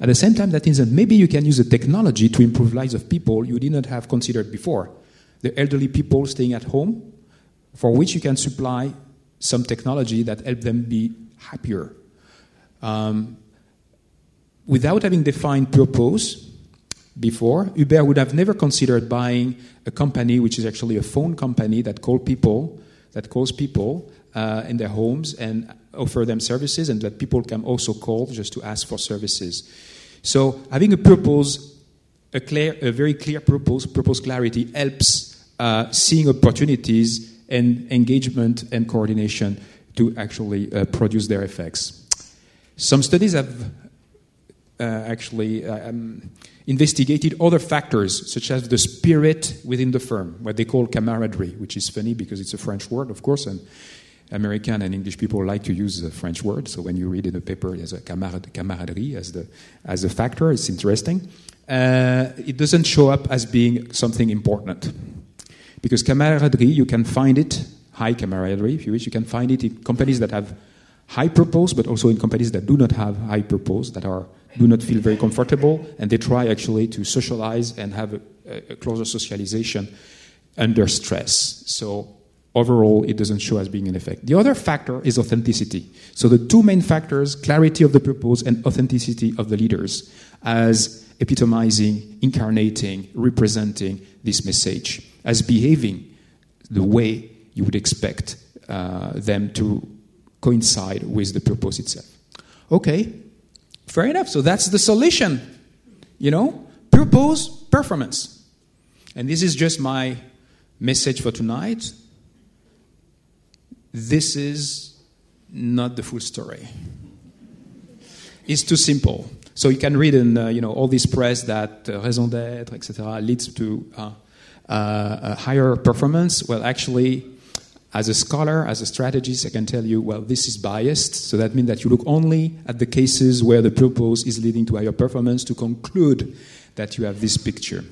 At the same time, that means that maybe you can use the technology to improve lives of people you did not have considered before. The elderly people staying at home, for which you can supply some technology that help them be happier. Um, without having defined purpose, before, Hubert would have never considered buying a company which is actually a phone company that call people that calls people uh, in their homes and offer them services, and that people can also call just to ask for services. So having a purpose, a clear, a very clear purpose, purpose clarity helps uh, seeing opportunities and engagement and coordination to actually uh, produce their effects. Some studies have uh, actually uh, um, investigated other factors, such as the spirit within the firm, what they call camaraderie, which is funny because it's a French word, of course, and American and English people like to use the French word. So when you read in the paper, there's a camarad- camaraderie as, the, as a factor. It's interesting. Uh, it doesn't show up as being something important. Because camaraderie, you can find it, high camaraderie, if you wish, you can find it in companies that have high purpose, but also in companies that do not have high purpose, that are do not feel very comfortable, and they try actually to socialize and have a, a closer socialization under stress. So overall, it doesn't show as being an effect. The other factor is authenticity. So the two main factors, clarity of the purpose and authenticity of the leaders, as epitomizing, incarnating, representing this message, as behaving the way you would expect uh, them to coincide with the purpose itself. Okay, Fair enough. So that's the solution. You know, purpose, performance. And this is just my message for tonight. This is not the full story. It's too simple. So you can read in uh, you know all this press that uh, raison d'être, etc., leads to uh, uh, higher performance. Well, actually, as a scholar, as a strategist, I can tell you, well, this is biased. So that means that you look only at the cases where the purpose is leading to higher performance to conclude that you have this picture.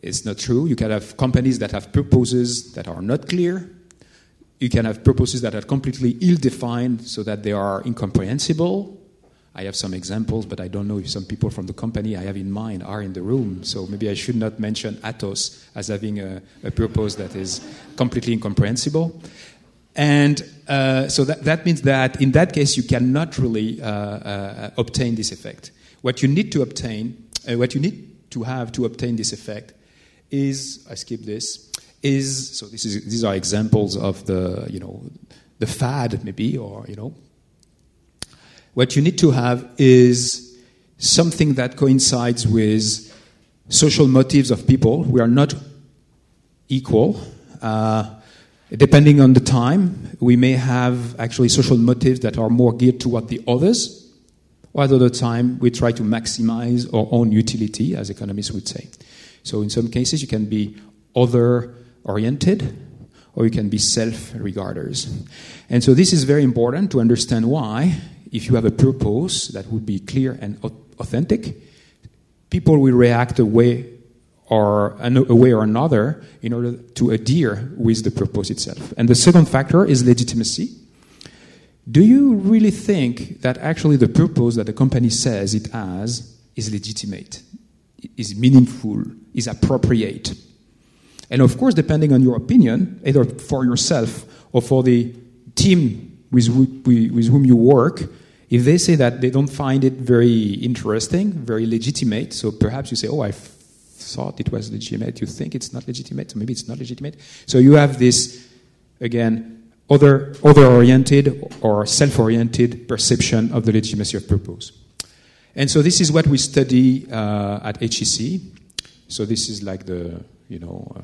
It's not true. You can have companies that have purposes that are not clear. You can have purposes that are completely ill defined so that they are incomprehensible. I have some examples, but I don't know if some people from the company I have in mind are in the room. So maybe I should not mention Atos as having a, a purpose that is completely incomprehensible. And uh, so that, that, means that in that case, you cannot really uh, uh, obtain this effect. What you need to obtain, uh, what you need to have to obtain this effect is, I skip this, is, so this is, these are examples of the, you know, the fad maybe, or, you know, what you need to have is something that coincides with social motives of people. We are not equal. Uh, depending on the time, we may have actually social motives that are more geared toward the others, while at other time we try to maximize our own utility, as economists would say. So in some cases, you can be other oriented, or you can be self regarders. And so this is very important to understand why if you have a purpose that would be clear and authentic, people will react a way or a way or another in order to adhere with the purpose itself. And the second factor is legitimacy. Do you really think that actually the purpose that the company says it has is legitimate, is meaningful, is appropriate? And of course, depending on your opinion, either for yourself or for the team with, with whom you work, if they say that they don't find it very interesting, very legitimate, so perhaps you say, oh, I thought it was legitimate, you think it's not legitimate, so maybe it's not legitimate. So you have this, again, other, other oriented or self oriented perception of the legitimacy of purpose. And so this is what we study uh, at HEC. So this is like the, you know, uh,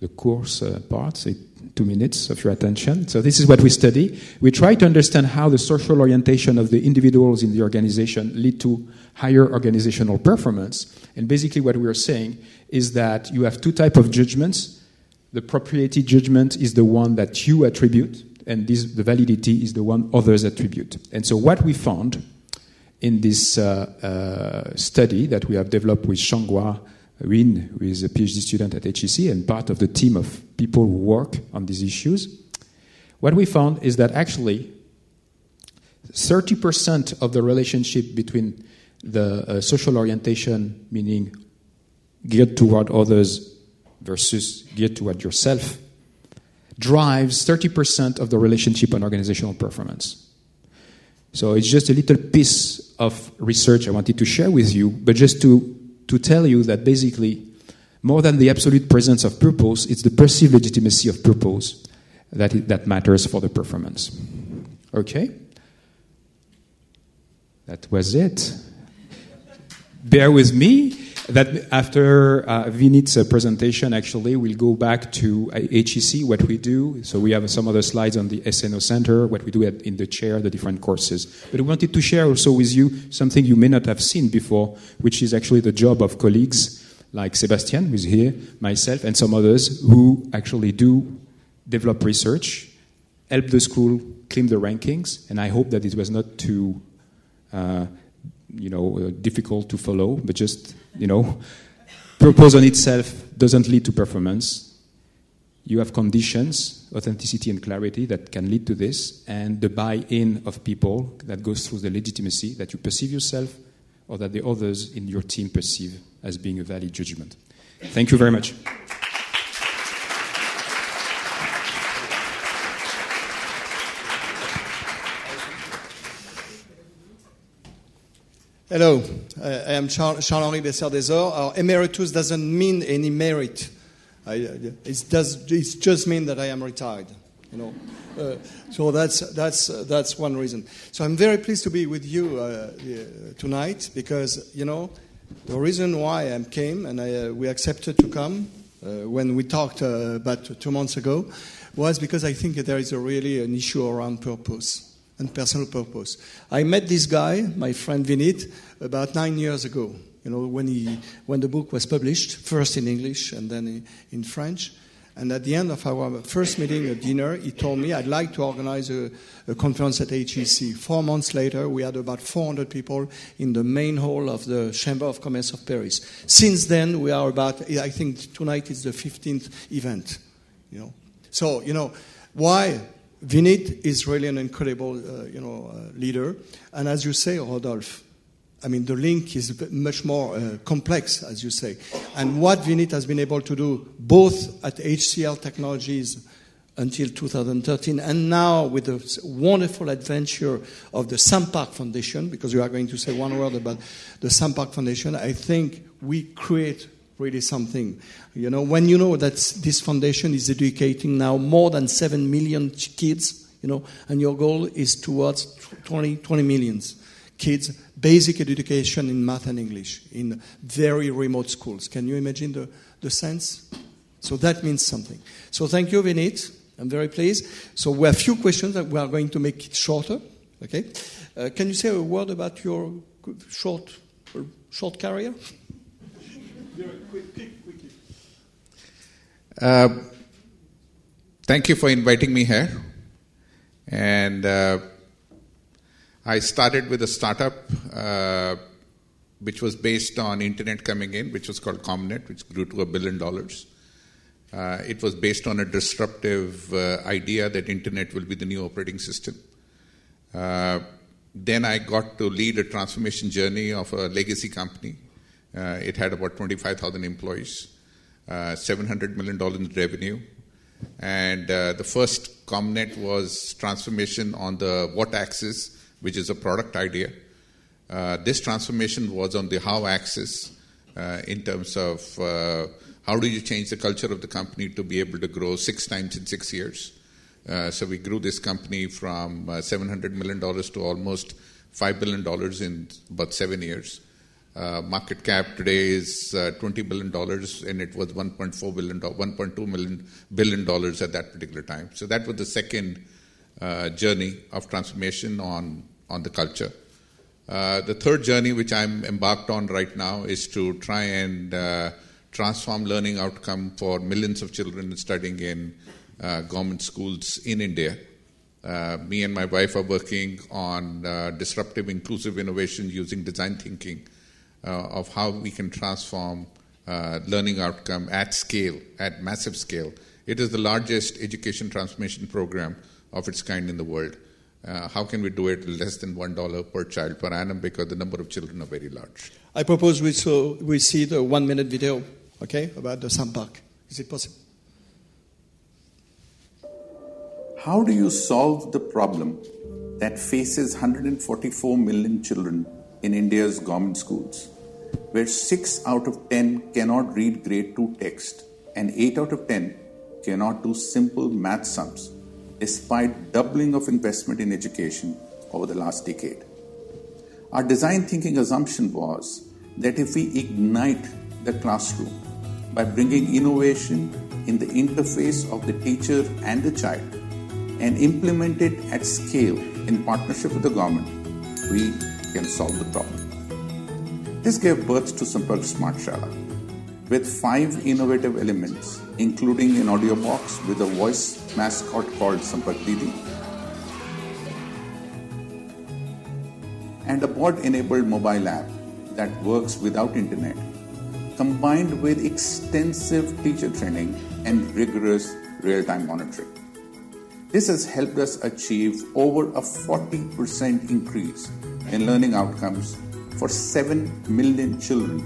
the course uh, part, say two minutes of your attention. So this is what we study. We try to understand how the social orientation of the individuals in the organization lead to higher organizational performance. And basically what we are saying is that you have two type of judgments. The propriety judgment is the one that you attribute, and this, the validity is the one others attribute. And so what we found in this uh, uh, study that we have developed with Shanghua Win, who is a PhD student at HEC and part of the team of people who work on these issues, what we found is that actually 30% of the relationship between the uh, social orientation, meaning geared toward others versus geared toward yourself, drives 30% of the relationship on organizational performance. So it's just a little piece of research I wanted to share with you, but just to to tell you that basically, more than the absolute presence of purpose, it's the perceived legitimacy of purpose that, that matters for the performance. Okay? That was it. Bear with me that after uh, Vineet's uh, presentation, actually, we'll go back to uh, HEC, what we do. So we have some other slides on the S&O Center, what we do at, in the chair, the different courses. But we wanted to share also with you something you may not have seen before, which is actually the job of colleagues like Sebastian, who's here, myself, and some others who actually do develop research, help the school climb the rankings, and I hope that it was not too uh, you know, uh, difficult to follow, but just, you know, purpose on itself doesn't lead to performance. You have conditions, authenticity and clarity that can lead to this, and the buy in of people that goes through the legitimacy that you perceive yourself or that the others in your team perceive as being a valid judgment. Thank you very much. Hello, uh, I am Charles-Henri Besseyre des Horts. Our emeritus doesn't mean any merit. I, it, does, it just means that I am retired, you know. Uh, so that's, that's, uh, that's one reason. So I'm very pleased to be with you uh, tonight because, you know, the reason why I came and I, uh, we accepted to come uh, when we talked about two months ago was because I think there is a really an issue around purpose and personal purpose. I met this guy, my friend Vineet, about nine years ago. You know, when he when the book was published, first in English and then in French. And at the end of our first meeting, a dinner, he told me I'd like to organize a, a, conference at HEC. Four months later, we had about 400 people in the main hall of the Chamber of Commerce of Paris. Since then, we are about, I think tonight is the 15th event. You know, so you know why Vineet is really an incredible, uh, you know, uh, leader. And as you say, Rodolphe, I mean, the link is much more uh, complex, as you say. And what Vineet has been able to do, both at HCL Technologies until 2013, and now with the wonderful adventure of the Sampark Foundation, because we are going to say one word about the Sampark Foundation, I think we create really something. You know, when you know that this foundation is educating now more than 7 million kids, you know, and your goal is towards 20, 20 millions kids, basic education in math and English in very remote schools. Can you imagine the, the sense? So that means something. So thank you, Vineet. I'm very pleased. So we have a few questions that we are going to make it shorter. Okay? Uh, can you say a word about your short, short career? Uh, thank you for inviting me here. And uh, I started with a startup uh, which was based on internet coming in, which was called Comnet, which grew to a billion dollars. Uh, it was based on a disruptive uh, idea that internet will be the new operating system. Then I got to lead a transformation journey of a legacy company. Uh, it had about 25,000 employees, uh, $700 million in revenue. And uh, the first Comnet was transformation on the what axis, which is a product idea. this transformation was on the how axis in terms of how do you change the culture of the company to be able to grow six times in six years? Uh, so we grew this company from uh, $700 million to almost $5 billion in about seven years. Uh, market cap today is uh, $20 billion, and it was $1.4 billion, $1.2 million, billion dollars at that particular time. So that was the second uh, journey of transformation on, on the culture. Uh, the third journey, which I'm embarked on right now, is to try and transform learning outcome for millions of children studying in uh, government schools in India. Uh, me and my wife are working on uh, disruptive inclusive innovation using design thinking uh, of how we can transform uh, learning outcome at scale, at massive scale. It is the largest education transformation program of its kind in the world. Uh, how can we do it less than $1 per child per annum because the number of children are very large? I propose we, so we see the one minute video okay, about the Sampark. Is it possible? How do you solve the problem that faces 144 million children in India's government schools, where 6 out of 10 cannot read grade 2 text and 8 out of 10 cannot do simple math sums, despite doubling of investment in education over the last decade? Our design thinking assumption was that if we ignite the classroom by bringing innovation in the interface of the teacher and the child and implement it at scale in partnership with the government, we can solve the problem. This gave birth to Sampark Smart Shala with five innovative elements, including an audio box with a voice mascot called Sampark Didi, and a board enabled mobile app that works without internet combined with extensive teacher training and rigorous real time monitoring. This has helped us achieve over a 40% increase in learning outcomes for 7 million children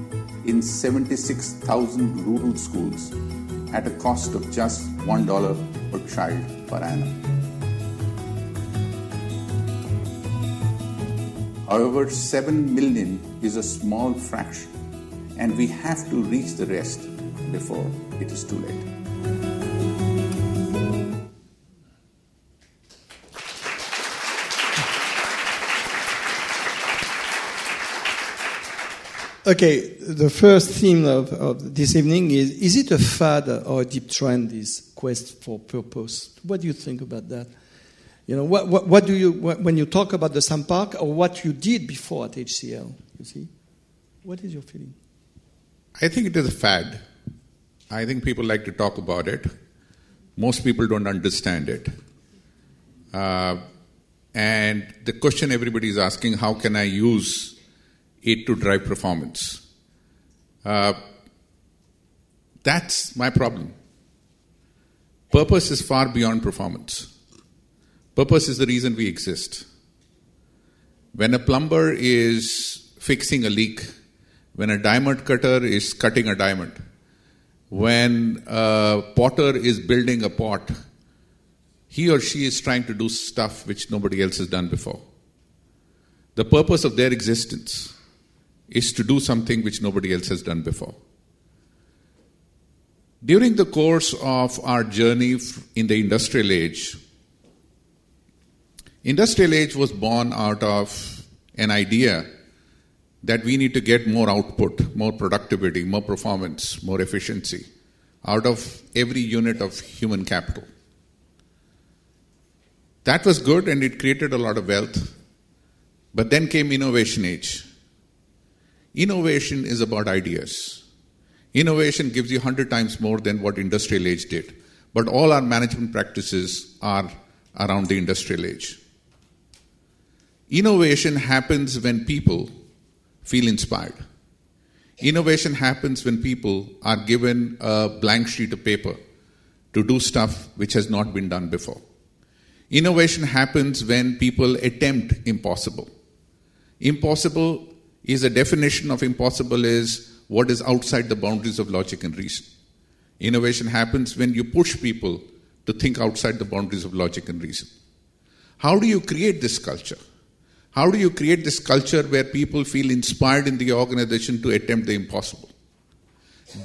in 76,000 rural schools at a cost of just $1 per child per annum. However, 7 million is a small fraction and we have to reach the rest before it is too late. Okay, the first theme of, of, this evening is Is it a fad or a deep trend, this quest for purpose? What do you think about that? You know, what, what, what do you, what, when you talk about the Sampark or what you did before at HCL, you see? What is your feeling? I think it is a fad. I think people like to talk about it. Most people don't understand it. Uh, and the question everybody is asking how can I use it to drive performance? Uh, that's my problem. Purpose is far beyond performance. Purpose is the reason we exist. When a plumber is fixing a leak, when a diamond cutter is cutting a diamond, when a potter is building a pot, he or she is trying to do stuff which nobody else has done before. The purpose of their existence is to do something which nobody else has done before. During the course of our journey in the industrial age, industrial age was born out of an idea that we need to get more output, more productivity, more performance, more efficiency out of every unit of human capital. That was good and it created a lot of wealth. But then came innovation age. Innovation is about ideas. Innovation gives you 100 times more than what industrial age did. But all our management practices are around the industrial age. Innovation happens when people feel inspired. Innovation happens when people are given a blank sheet of paper to do stuff which has not been done before. Innovation happens when people attempt impossible. Impossible is a definition of impossible is what is outside the boundaries of logic and reason. Innovation happens when you push people to think outside the boundaries of logic and reason. How do you create this culture? How do you create this culture where people feel inspired in the organization to attempt the impossible?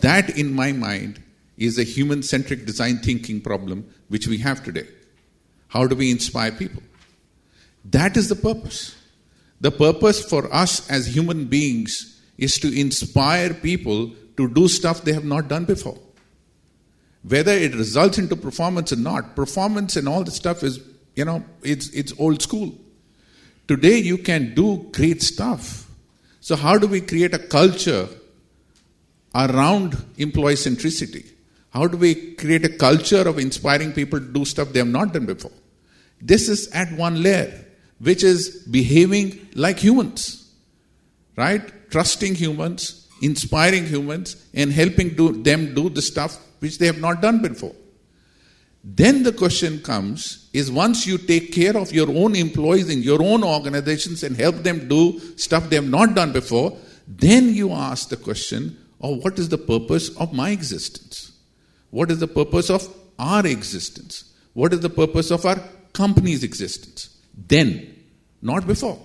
That, in my mind, is a human centric design thinking problem which we have today. How do we inspire people? That is the purpose. The purpose for us as human beings is to inspire people to do stuff they have not done before. Whether it results into performance or not, performance and all the stuff is, you know, it's, it's old school. Today you can do great stuff. So, how do we create a culture around employee centricity? How do we create a culture of inspiring people to do stuff they have not done before? This is at one layer, which is behaving like humans, right? Trusting humans, inspiring humans, and helping do, them do the stuff which they have not done before. Then the question comes is once you take care of your own employees in your own organizations and help them do stuff they have not done before, then you ask the question of what is the purpose of my existence? What is the purpose of our existence? What is the purpose of our company's existence? Then, not before.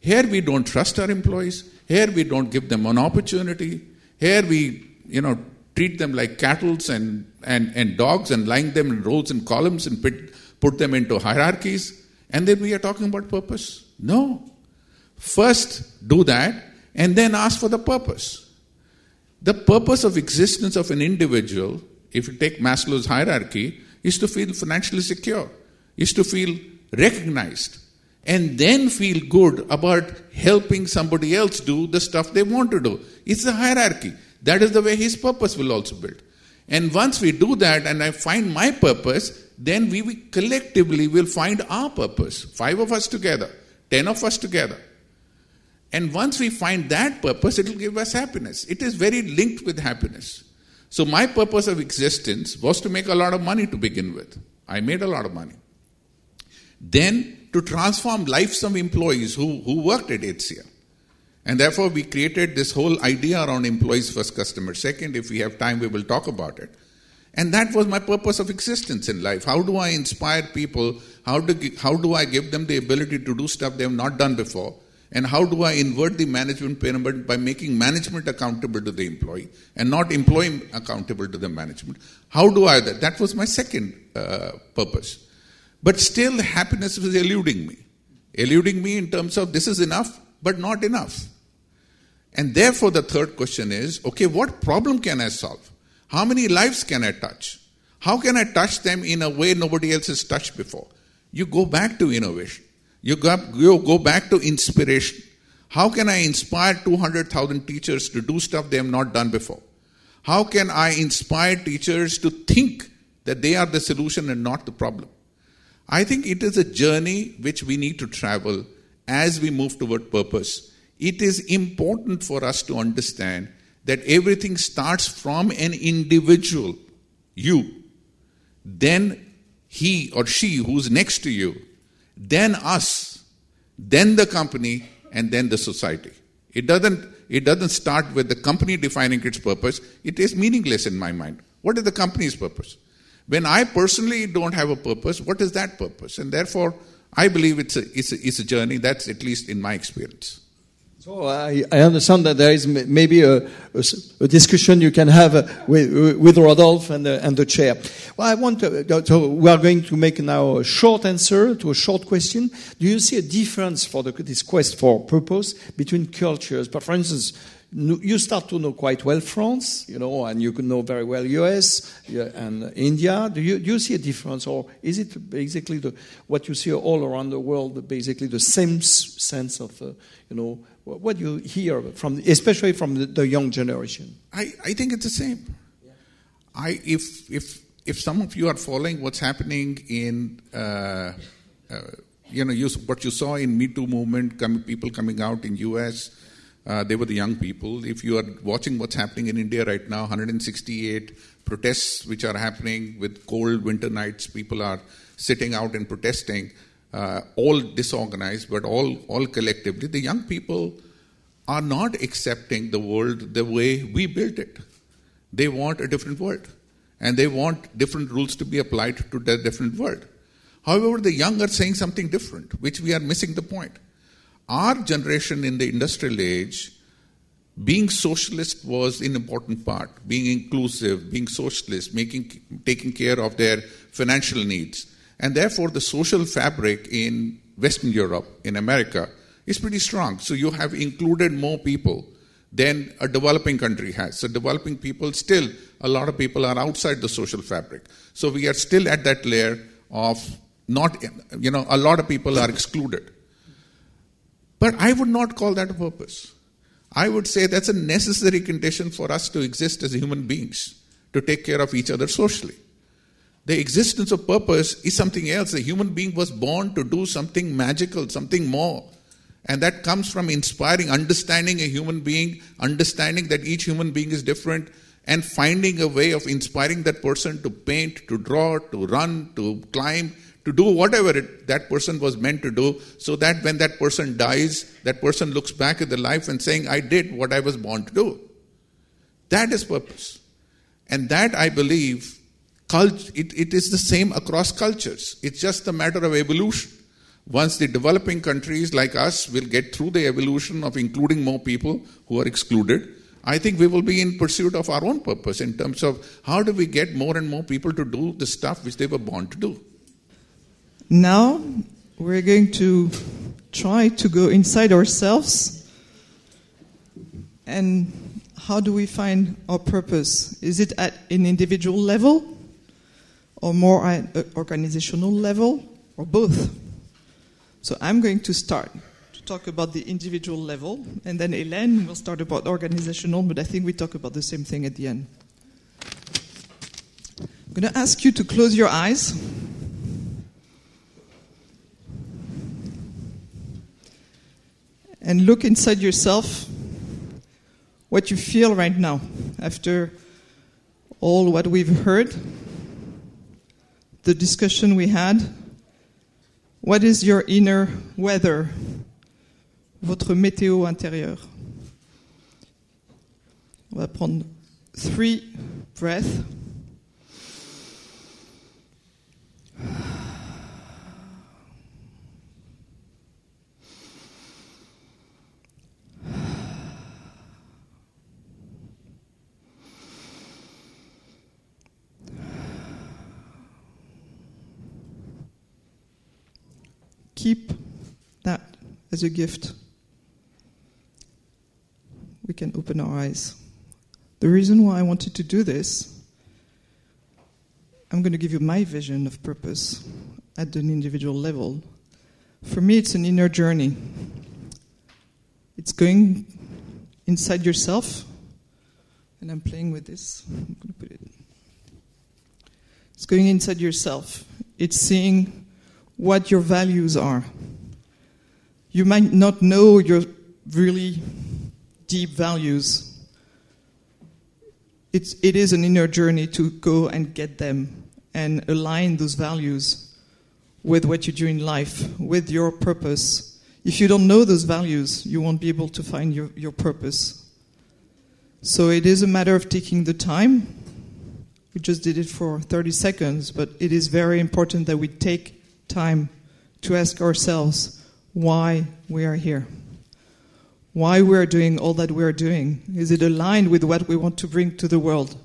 Here we don't trust our employees. Here we don't give them an opportunity. Here we, you know, treat them like cattle and, and, and dogs and line them in rows and columns and put, put them into hierarchies. And then we are talking about purpose. No. First, do that and then ask for the purpose. The purpose of existence of an individual, if you take Maslow's hierarchy, is to feel financially secure, is to feel recognized, and then feel good about helping somebody else do the stuff they want to do. It's a hierarchy. That is the way his purpose will also build. And once we do that and I find my purpose, then we, we collectively will find our purpose. Five of us together, ten of us together. And once we find that purpose, it will give us happiness. It is very linked with happiness. So, my purpose of existence was to make a lot of money to begin with. I made a lot of money. Then, to transform lives of employees who, who worked at HCL. And therefore, we created this whole idea around employees first, customer second. If we have time, we will talk about it. And that was my purpose of existence in life. How do I inspire people? How do, how do I give them the ability to do stuff they have not done before? And how do I invert the management pyramid by making management accountable to the employee and not employee accountable to the management? How do I that? That was my second uh, purpose. But still, happiness was eluding me. Eluding me in terms of this is enough, but not enough. And therefore, the third question is okay, what problem can I solve? How many lives can I touch? How can I touch them in a way nobody else has touched before? You go back to innovation. You go, you go back to inspiration. How can I inspire 200,000 teachers to do stuff they have not done before? How can I inspire teachers to think that they are the solution and not the problem? I think it is a journey which we need to travel as we move toward purpose it is important for us to understand that everything starts from an individual, you, then he or she who's next to you, then us, then the company, and then the society. It doesn't, it doesn't start with the company defining its purpose. It is meaningless in my mind. What is the company's purpose? When I personally don't have a purpose, what is that purpose? And therefore, I believe it's a, it's a, it's a journey. That's at least in my experience. So I, I, understand that there is maybe a, a, a discussion you can have uh, with, with Rodolphe and the, and the chair. Well, I want to, so we are going to make now a short answer to a short question. Do you see a difference for the, this quest for purpose between cultures? But for instance, you start to know quite well France, you know, and you know very well US and India. Do you, do you see a difference, or is it basically the, what you see all around the world, basically the same sense of, uh, you know, what you hear from, especially from the, the young generation? I, I think it's the same. Yeah. I if if if some of you are following what's happening in uh, uh, you know you, what you saw in Me Too movement, people coming out in U.S. Uh, they were the young people. If you are watching what's happening in India right now, 168 protests which are happening with cold winter nights, people are sitting out and protesting, uh, all disorganized, but all, all collectively. The young people are not accepting the world the way we built it. They want a different world, and they want different rules to be applied to the different world. However, the young are saying something different, which we are missing the point. Our generation in the industrial age, being socialist was an important part. Being inclusive, being socialist, making, taking care of their financial needs. And therefore, the social fabric in Western Europe, in America, is pretty strong. So you have included more people than a developing country has. So developing people still, a lot of people are outside the social fabric. So we are still at that layer of not, you know, a lot of people are excluded. But I would not call that a purpose. I would say that's a necessary condition for us to exist as human beings, to take care of each other socially. The existence of purpose is something else. A human being was born to do something magical, something more. And that comes from inspiring, understanding a human being, understanding that each human being is different, and finding a way of inspiring that person to paint, to draw, to run, to climb, to do whatever it, that person was meant to do, so that when that person dies, that person looks back at the life and saying, I did what I was born to do. That is purpose. And that, I believe, cult- it, it is the same across cultures. It's just a matter of evolution. Once the developing countries like us will get through the evolution of including more people who are excluded, I think we will be in pursuit of our own purpose in terms of how do we get more and more people to do the stuff which they were born to do. Now we're going to try to go inside ourselves and how do we find our purpose? Is it at an individual level or more at an organizational level or both? So I'm going to start to talk about the individual level and then Hélène will start about organizational, but I think we talk about the same thing at the end. I'm going to ask you to close your eyes. And look inside yourself what you feel right now after all what we've heard, the discussion we had. What is your inner weather, votre météo intérieur? On va prendre three breaths. Keep that as a gift. We can open our eyes. The reason why I wanted to do this, I'm going to give you my vision of purpose at an individual level. For me, it's an inner journey. It's going inside yourself, and I'm playing with this. I'm going to put it. It's going inside yourself. It's seeing what your values are. You might not know your really deep values. It's, it is an inner journey to go and get them and align those values with what you do in life, with your purpose. If you don't know those values, you won't be able to find your, your purpose. So it is a matter of taking the time. We just did it for 30 seconds, but it is very important that we take time to ask ourselves why we are here. Why we are doing all that we are doing. Is it aligned with what we want to bring to the world?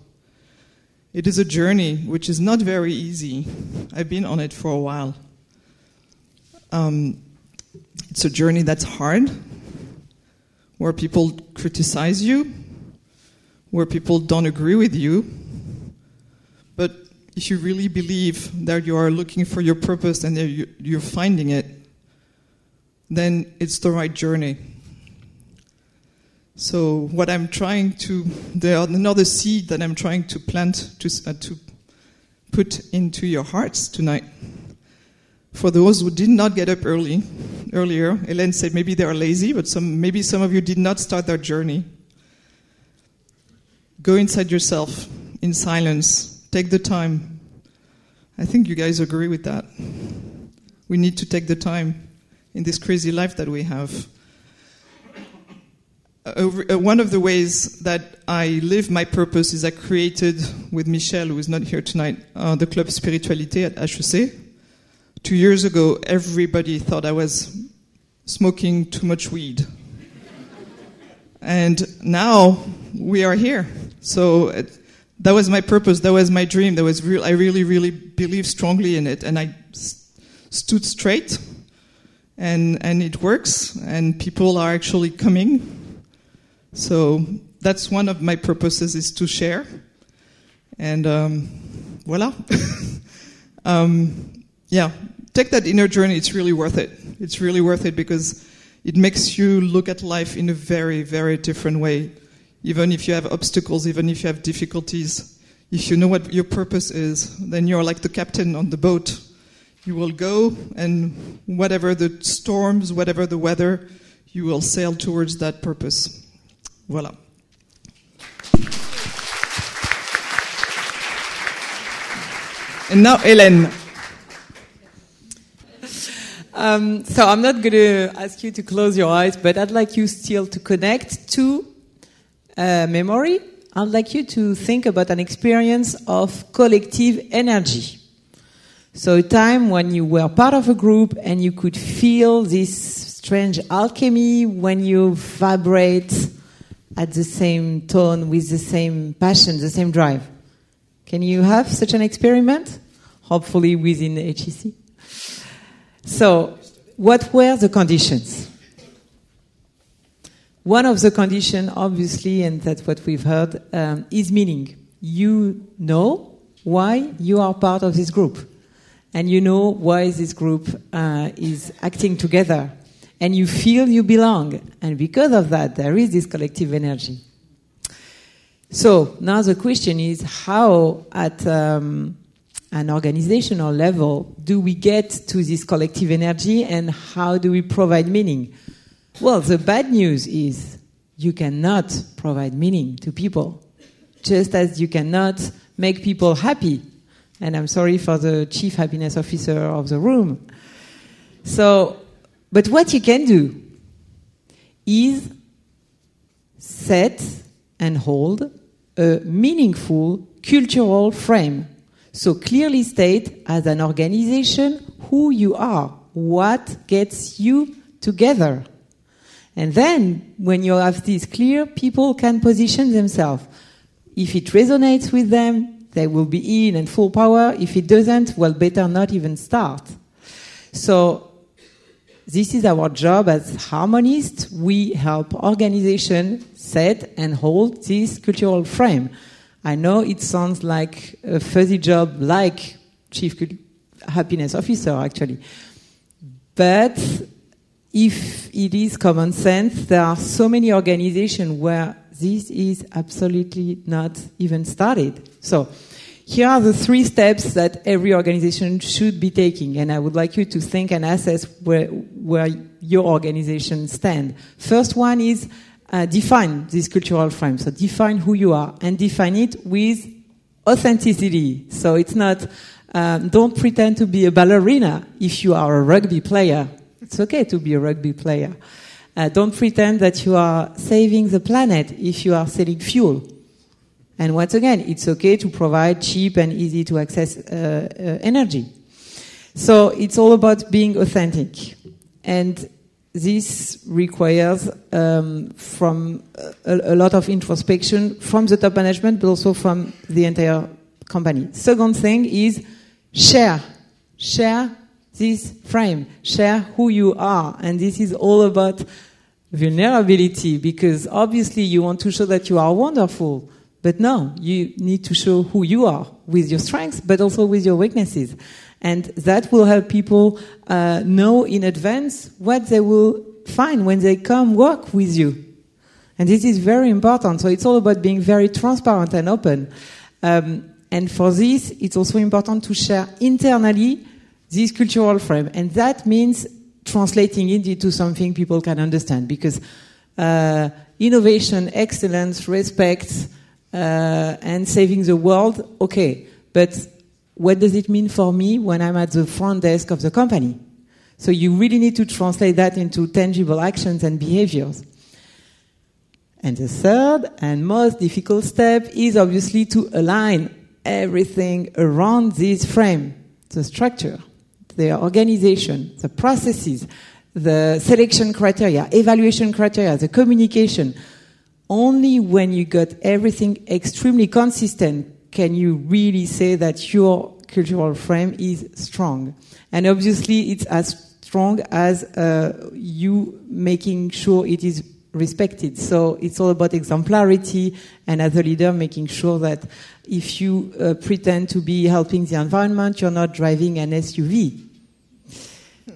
It is a journey which is not very easy. I've been on it for a while. Um, it's a journey that's hard, where people criticize you, where people don't agree with you, if you really believe that you are looking for your purpose and you're finding it, then it's the right journey. So, what I'm trying to, the another seed that I'm trying to plant to, uh, to put into your hearts tonight For those who did not get up early, earlier, Hélène said maybe they are lazy, but some, maybe some of you did not start their journey. Go inside yourself in silence. Take the time. I think you guys agree with that. We need to take the time in this crazy life that we have. Uh, uh, one of the ways that I live my purpose is I created with Michel, who is not here tonight, uh, the Club Spiritualité at HEC. Two years ago, everybody thought I was smoking too much weed. and now we are here. So it, that was my purpose. That was my dream. That was real. I really, really believe strongly in it, and I stood straight, and and it works, and people are actually coming. So that's one of my purposes is to share, and um, voila. um, yeah, take that inner journey. It's really worth it. It's really worth it because it makes you look at life in a very, very different way even if you have obstacles, even if you have difficulties, if you know what your purpose is, then you're like the captain on the boat. You will go, and whatever the storms, whatever the weather, you will sail towards that purpose. Voila. And now, Hélène. Um, so I'm not going to ask you to close your eyes, but I'd like you still to connect to memory, I'd like you to think about an experience of collective energy. So a time when you were part of a group and you could feel this strange alchemy when you vibrate at the same tone with the same passion, the same drive. Can you have such an experiment? Hopefully within HEC. So, what were the conditions? One of the conditions, obviously, and that's what we've heard, um, is meaning. You know why you are part of this group, and you know why this group uh, is acting together, and you feel you belong, and because of that, there is this collective energy. So now the question is, how at um, an organizational level do we get to this collective energy, and how do we provide meaning? Well, the bad news is you cannot provide meaning to people, just as you cannot make people happy. And I'm sorry for the chief happiness officer of the room. So, but what you can do is set and hold a meaningful cultural frame. So clearly state as an organization who you are, what gets you together. And then, when you have this clear, people can position themselves. If it resonates with them, they will be in and full power. If it doesn't, well, better not even start. So, this is our job as harmonists. We help organizations set and hold this cultural frame. I know it sounds like a fuzzy job, like chief happiness officer, actually. But if it is common sense, there are so many organizations where this is absolutely not even started. So, here are the three steps that every organization should be taking, and I would like you to think and assess where, where your organization stand. First one is uh, define this cultural frame. So define who you are and define it with authenticity. So it's not, um, don't pretend to be a ballerina if you are a rugby player it's okay to be a rugby player. Uh, don't pretend that you are saving the planet if you are selling fuel. And once again, it's okay to provide cheap and easy to access uh, uh, energy. So it's all about being authentic. And this requires um, from a, a, lot of introspection from the top management, but also from the entire company. Second thing is share. Share this frame. Share who you are. And this is all about vulnerability because obviously you want to show that you are wonderful. But no, you need to show who you are with your strengths, but also with your weaknesses. And that will help people uh, know in advance what they will find when they come work with you. And this is very important. So it's all about being very transparent and open. Um, and for this, it's also important to share internally this cultural frame. And that means translating it into something people can understand because uh, innovation, excellence, respect, uh, and saving the world, okay. But what does it mean for me when I'm at the front desk of the company? So you really need to translate that into tangible actions and behaviors. And the third and most difficult step is obviously to align everything around this frame, the structure, the organization, the processes, the selection criteria, evaluation criteria, the communication. Only when you got everything extremely consistent can you really say that your cultural frame is strong. And obviously it's as strong as uh, you making sure it is respected. So it's all about exemplarity and as a leader making sure that if you uh, pretend to be helping the environment, you're not driving an SUV.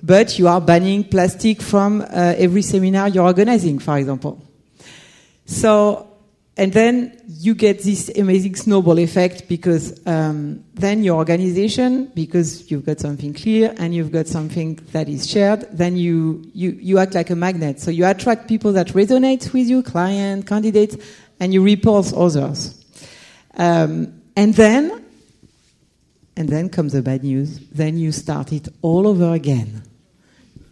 But you are banning plastic from uh, every seminar you're organizing, for example. So, and then you get this amazing snowball effect because um, then your organization, because you've got something clear and you've got something that is shared, then you, you, you act like a magnet. So you attract people that resonate with you, client, candidates, and you repulse others. Um, and then, and then comes the bad news. Then you start it all over again.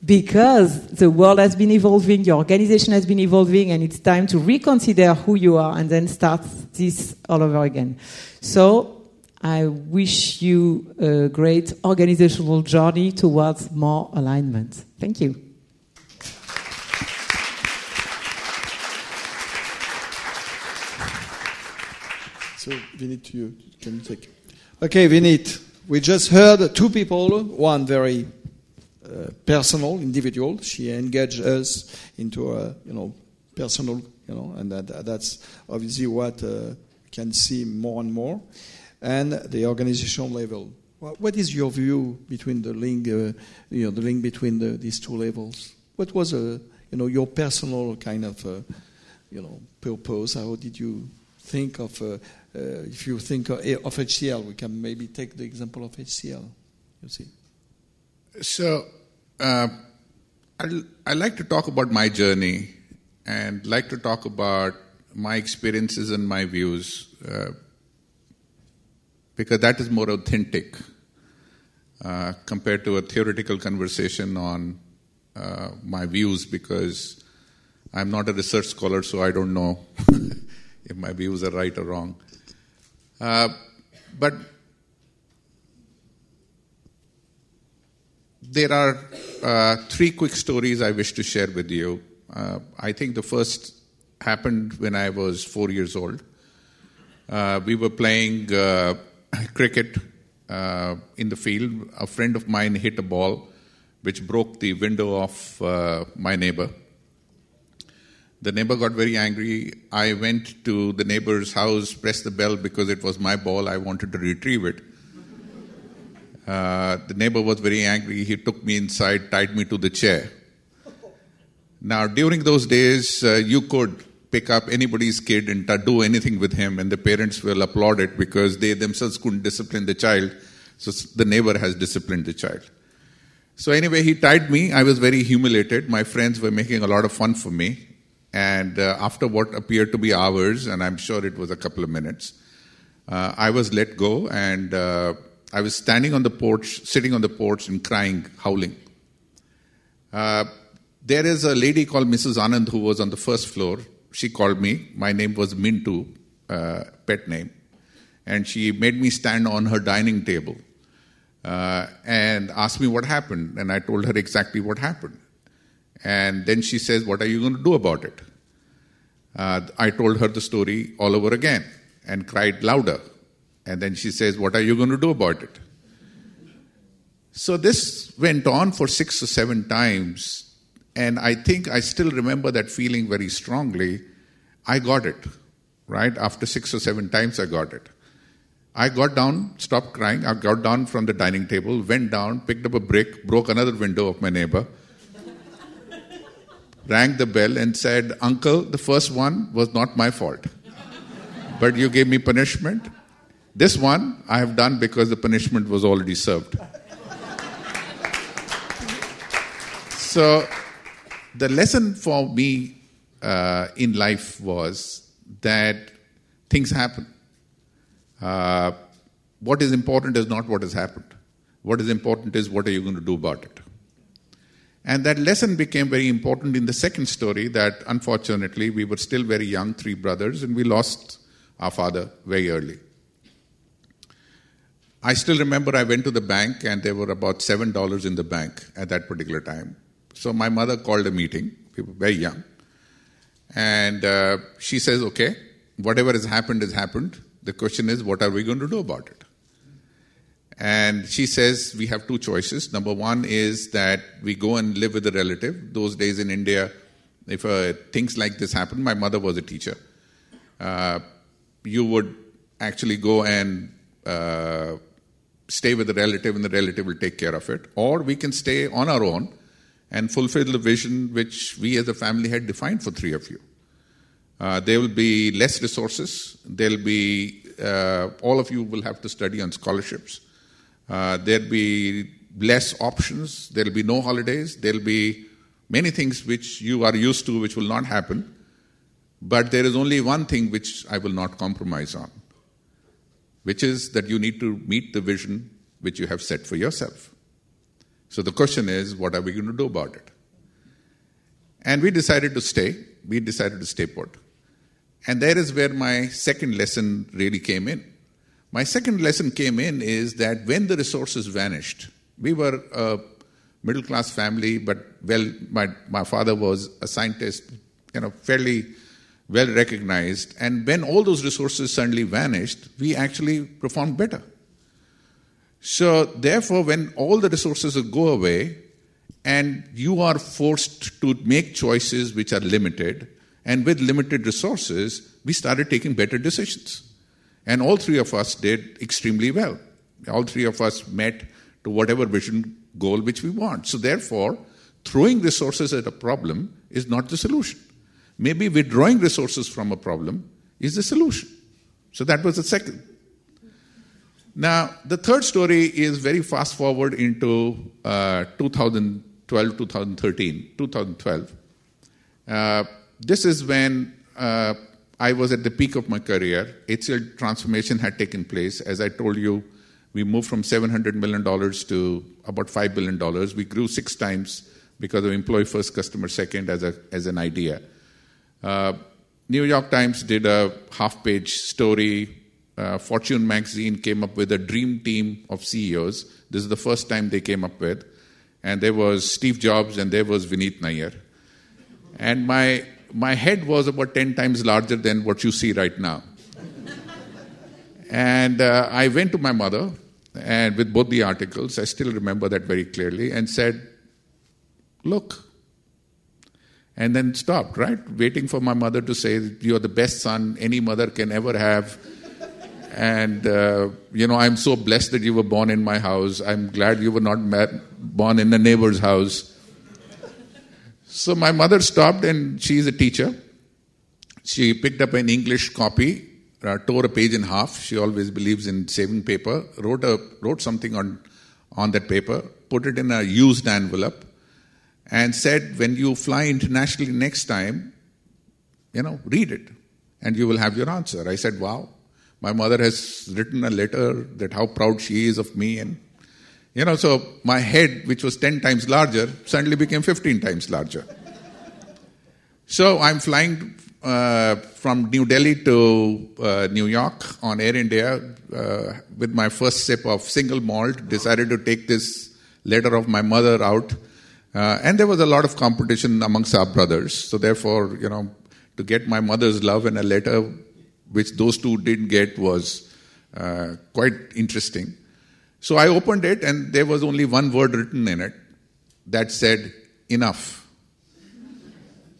Because the world has been evolving, your organization has been evolving, and it's time to reconsider who you are and then start this all over again. So, I wish you a great organizational journey towards more alignment. Thank you. So, Vineet, you can take. Okay, Vineet, we just heard two people, one very uh, personal, individual. She engaged us into a, you know, personal, you know, and that, that's obviously what uh, can see more and more. And the organizational level. What is your view between the link, uh, you know, the link between the, these two levels? What was, uh, you know, your personal kind of, uh, you know, purpose? How did you think of if you think of, of HCL, we can maybe take the example of HCL. You see. So, uh, I I like to talk about my journey and like to talk about my experiences and my views uh, because that is more authentic uh, compared to a theoretical conversation on uh, my views because I'm not a research scholar, so I don't know if my views are right or wrong. Uh, but there are uh, three quick stories I wish to share with you. Uh, I think the first happened when I was four years old. Uh, we were playing uh, cricket uh, in the field. A friend of mine hit a ball which broke the window of my neighbor. The neighbor got very angry. I went to the neighbor's house, pressed the bell because it was my ball. I wanted to retrieve it. Uh, the neighbor was very angry. He took me inside, tied me to the chair. Now, during those days, uh, you could pick up anybody's kid and do anything with him, and the parents will applaud it because they themselves couldn't discipline the child. So the neighbor has disciplined the child. So, anyway, he tied me. I was very humiliated. My friends were making a lot of fun for me. And uh, after what appeared to be hours, and I'm sure it was a couple of minutes, uh, I was let go and uh, I was standing on the porch, sitting on the porch and crying, howling. Uh, there is a lady called Mrs. Anand who was on the first floor. She called me. My name was Mintu, uh, pet name. And she made me stand on her dining table uh, and asked me what happened. And I told her exactly what happened. And then she says, What are you going to do about it? Uh, I told her the story all over again and cried louder. And then she says, What are you going to do about it? So this went on for six or seven times. And I think I still remember that feeling very strongly. I got it, right? After six or seven times, I got it. I got down, stopped crying. I got down from the dining table, went down, picked up a brick, broke another window of my neighbor rang the bell and said, Uncle, the first one was not my fault. But you gave me punishment. This one I have done because the punishment was already served. So, the lesson for me uh, in life was that things happen. Uh, what is important is not what has happened. What is important is what are you going to do about it. And that lesson became very important in the second story that unfortunately we were still very young, three brothers, and we lost our father very early. I still remember I went to the bank and there were about $7 in the bank at that particular time. So my mother called a meeting, we were very young. And uh, she says, okay, whatever has happened has happened. The question is, what are we going to do about it? And she says we have two choices. Number one is that we go and live with a relative. Those days in India, if uh, things like this happen, my mother was a teacher. Uh, you would actually go and uh, stay with a relative, and the relative will take care of it. Or we can stay on our own and fulfill the vision which we as a family had defined for three of you. Uh, there will be less resources. There'll be uh, all of you will have to study on scholarships. Uh, there'll be less options. There'll be no holidays. There'll be many things which you are used to, which will not happen. But there is only one thing which I will not compromise on, which is that you need to meet the vision which you have set for yourself. So the question is, what are we going to do about it? And we decided to stay. We decided to stay put. And there is where my second lesson really came in. My second lesson came in is that when the resources vanished, we were a middle class family, but well, my, my father was a scientist, you know, fairly well recognized. And when all those resources suddenly vanished, we actually performed better. So, therefore, when all the resources go away and you are forced to make choices which are limited, and with limited resources, we started taking better decisions. And all three of us did extremely well. All three of us met to whatever vision goal which we want. So, therefore, throwing resources at a problem is not the solution. Maybe withdrawing resources from a problem is the solution. So, that was the second. Now, the third story is very fast forward into uh, 2012, 2013, 2012. Uh, this is when uh, I was at the peak of my career. HCL transformation had taken place. As I told you, we moved from $700 million to about $5 billion. We grew six times because of employee first, customer second as, a, as an idea. Uh, New York Times did a half page story. Uh, Fortune magazine came up with a dream team of CEOs. This is the first time they came up with. And there was Steve Jobs and there was Vineet Nayar. And my my head was about 10 times larger than what you see right now. and uh, I went to my mother, and with both the articles, I still remember that very clearly, and said, Look. And then stopped, right? Waiting for my mother to say, You're the best son any mother can ever have. And, uh, you know, I'm so blessed that you were born in my house. I'm glad you were not born in the neighbor's house. So my mother stopped, and she's a teacher. She picked up an English copy, uh, tore a page in half. She always believes in saving paper. wrote a wrote something on on that paper, put it in a used envelope, and said, "When you fly internationally next time, you know, read it, and you will have your answer." I said, "Wow." My mother has written a letter that how proud she is of me and you know, so my head, which was 10 times larger, suddenly became 15 times larger. So I'm flying uh, from New Delhi to uh, New York on Air India uh, with my first sip of single malt. Decided to take this letter of my mother out. Uh, and there was a lot of competition amongst our brothers. So therefore, you know, to get my mother's love in a letter, which those two didn't get, was uh, quite interesting. So I opened it, and there was only one word written in it that said, Enough.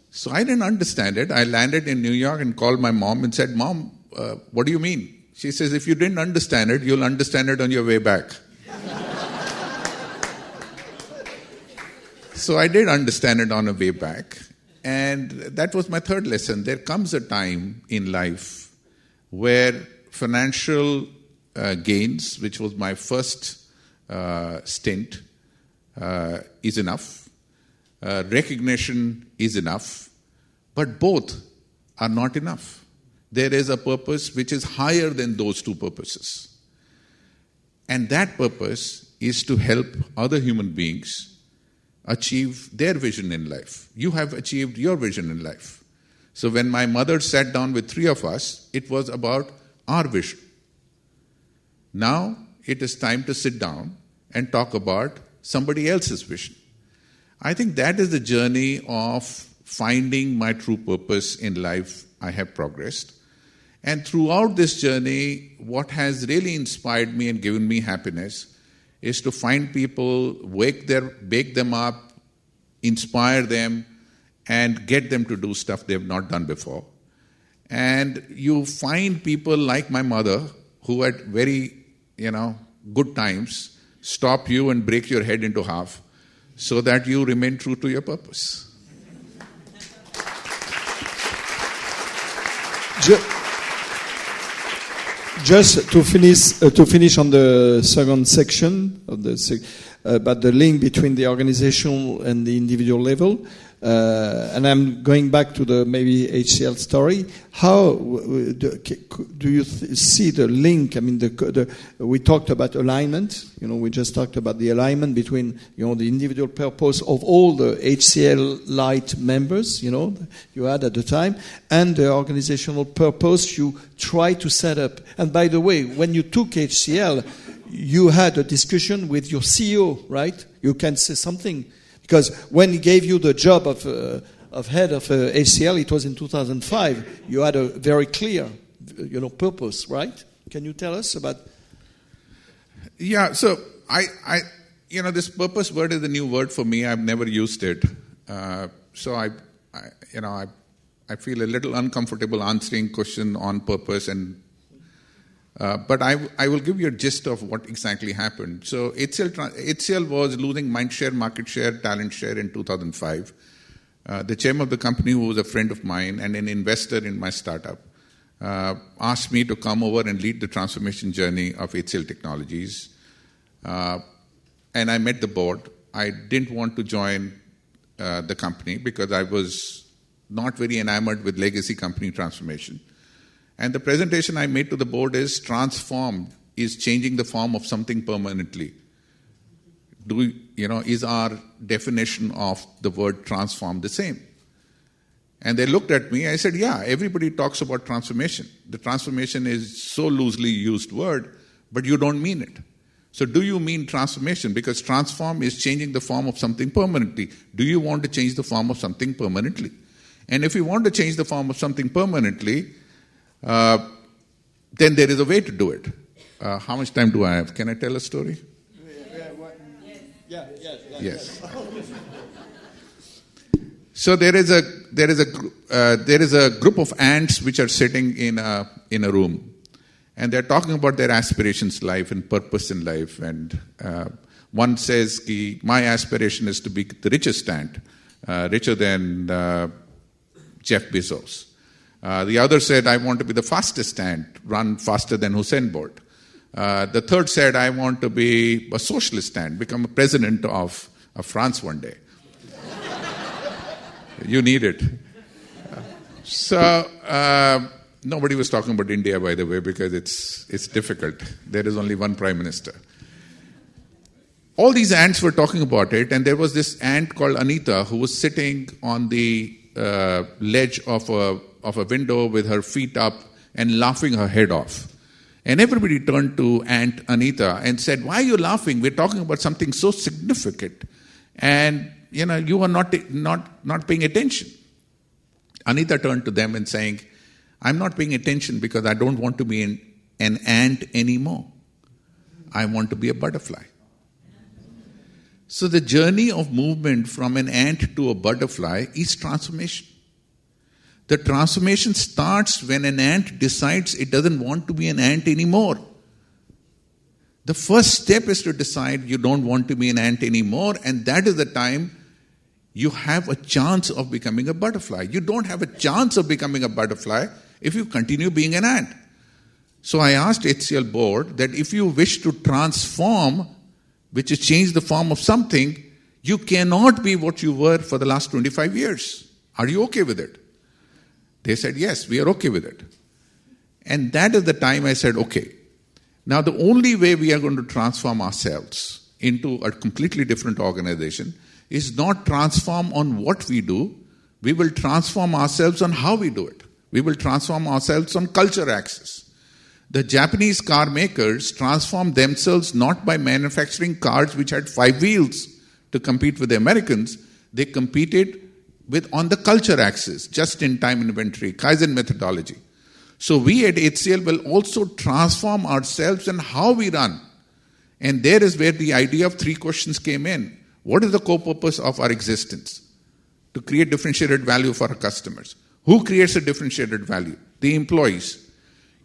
So I didn't understand it. I landed in New York and called my mom and said, Mom, uh, what do you mean? She says, If you didn't understand it, you'll understand it on your way back. So I did understand it on the way back. And that was my third lesson. There comes a time in life where financial uh, gains, which was my first uh, stint, uh, is enough. uh, recognition is enough, but both are not enough. There is a purpose which is higher than those two purposes. And that purpose is to help other human beings achieve their vision in life. You have achieved your vision in life. So when my mother sat down with three of us, it was about our vision. Now it is time to sit down and talk about somebody else's vision. I think that is the journey of finding my true purpose in life. I have progressed. And throughout this journey, what has really inspired me and given me happiness is to find people, wake their, wake them up, inspire them, and get them to do stuff they've not done before. And you find people like my mother who at very, you know, good times stop you and break your head into half so that you remain true to your purpose. Just to finish, uh, to finish on the second section of the uh, about the link between the organizational and the individual level, uh, and I'm going back to the maybe HCL story. How do, you th- see the link? I mean, the, the, we talked about alignment. You know, we just talked about the alignment between you know the individual purpose of all the HCL Light members. You know, you had at the time, and the organizational purpose you try to set up. And by the way, when you took HCL, you had a discussion with your CEO, right? You can say something because when he gave you the job of, uh, of head of uh, HCL, it was in 2005. You had a very clear, you know, purpose, right? Can you tell us about? Yeah. So I, I, you know, this purpose word is a new word for me. I've never used it. Uh, so I, I, you know, I, I feel a little uncomfortable answering question on purpose and uh, but I, I will give you a gist of what exactly happened. So HCL, HCL was losing mind share, market share, talent share in 2005. Uh, the chairman of the company, who was a friend of mine and an investor in my startup, uh, asked me to come over and lead the transformation journey of HCL Technologies. Uh, and I met the board. I didn't want to join uh, the company because I was not very enamored with legacy company transformation. And the presentation I made to the board is transform is changing the form of something permanently. Do we, you know, is our definition of the word transform the same? And they looked at me. I said, Yeah, everybody talks about transformation. The transformation is so loosely used word, but you don't mean it. So, do you mean transformation? Because transform is changing the form of something permanently. Do you want to change the form of something permanently? And if you want to change the form of something permanently, uh, then there is a way to do it. Uh, how much time do I have? Can I tell a story? Yeah, yes. So there is a there is a uh, there is a group of ants which are sitting in a in a room, and they're talking about their aspirations, life, and purpose in life. And uh, one says, "My aspiration is to be the richest ant, uh, richer than uh, Jeff Bezos." Uh, the other said, I want to be the fastest ant, run faster than Usain Bolt. Uh, the third said, I want to be a socialist ant, become a president of, of France one day. you need it. So, uh, nobody was talking about India, by the way, because it's, it's difficult. There is only one prime minister. All these ants were talking about it, and there was this ant called Anita who was sitting on the uh, ledge of a of a window with her feet up and laughing her head off. And everybody turned to Aunt Anita and said, Why are you laughing? We're talking about something so significant. And you know, you are not not not paying attention. Anita turned to them and saying, I'm not paying attention because I don't want to be an, an ant anymore. I want to be a butterfly. So the journey of movement from an ant to a butterfly is transformation. The transformation starts when an ant decides it doesn't want to be an ant anymore. The first step is to decide you don't want to be an ant anymore, and that is the time you have a chance of becoming a butterfly. You don't have a chance of becoming a butterfly if you continue being an ant. So I asked HCL board that if you wish to transform, which is change the form of something, You cannot be what you were for the last 25 years. Are you okay with it? They said, Yes, we are okay with it. And that is the time I said, Okay, now the only way we are going to transform ourselves into a completely different organization is not transform on what we do, we will transform ourselves on how we do it. We will transform ourselves on culture axis. The Japanese car makers transformed themselves not by manufacturing cars which had five wheels to compete with the Americans, they competed with on the culture axis, just in time inventory, Kaizen methodology. So we at HCL will also transform ourselves and how we run. And there is where the idea of three questions came in. What is the core purpose of our existence? To create differentiated value for our customers. Who creates a differentiated value? The employees.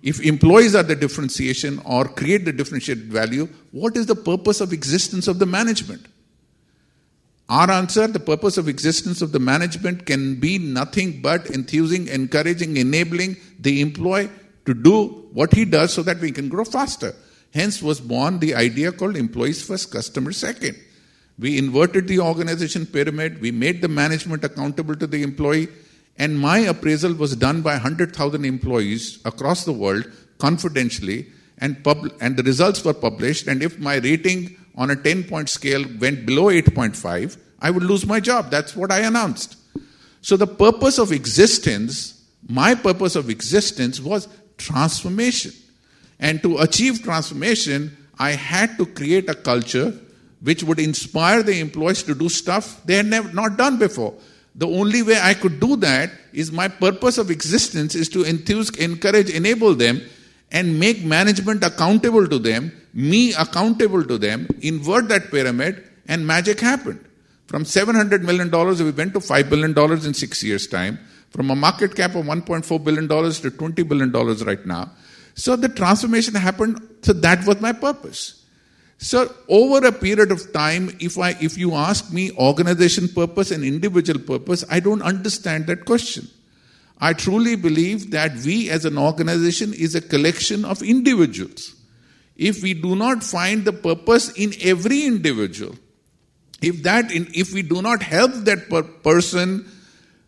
If employees are the differentiation or create the differentiated value, what is the purpose of existence of the management? Our answer, the purpose of existence of the management can be nothing but enthusing, encouraging, enabling the employee to do what he does so that we can grow faster. Hence was born the idea called employees first, customers second. We inverted the organization pyramid, we made the management accountable to the employee, and my appraisal was done by 100,000 employees across the world confidentially, and, pub- and the results were published. And if my rating on a 10 point scale went below 8.5, I would lose my job. That's what I announced. So the purpose of existence, my purpose of existence was transformation. And to achieve transformation, I had to create a culture which would inspire the employees to do stuff they had never not done before. The only way I could do that is my purpose of existence is to enthuse, encourage, enable them and make management accountable to them, me accountable to them, invert that pyramid, and magic happened. From $700 million, we went to $5 billion in six years' time. From a market cap of $1.4 billion to $20 billion right now. So the transformation happened. So that was my purpose. So over a period of time, if I if you ask me organization purpose and individual purpose, I don't understand that question. I truly believe that we as an organization is a collection of individuals. If we do not find the purpose in every individual, if that if we do not help that per- person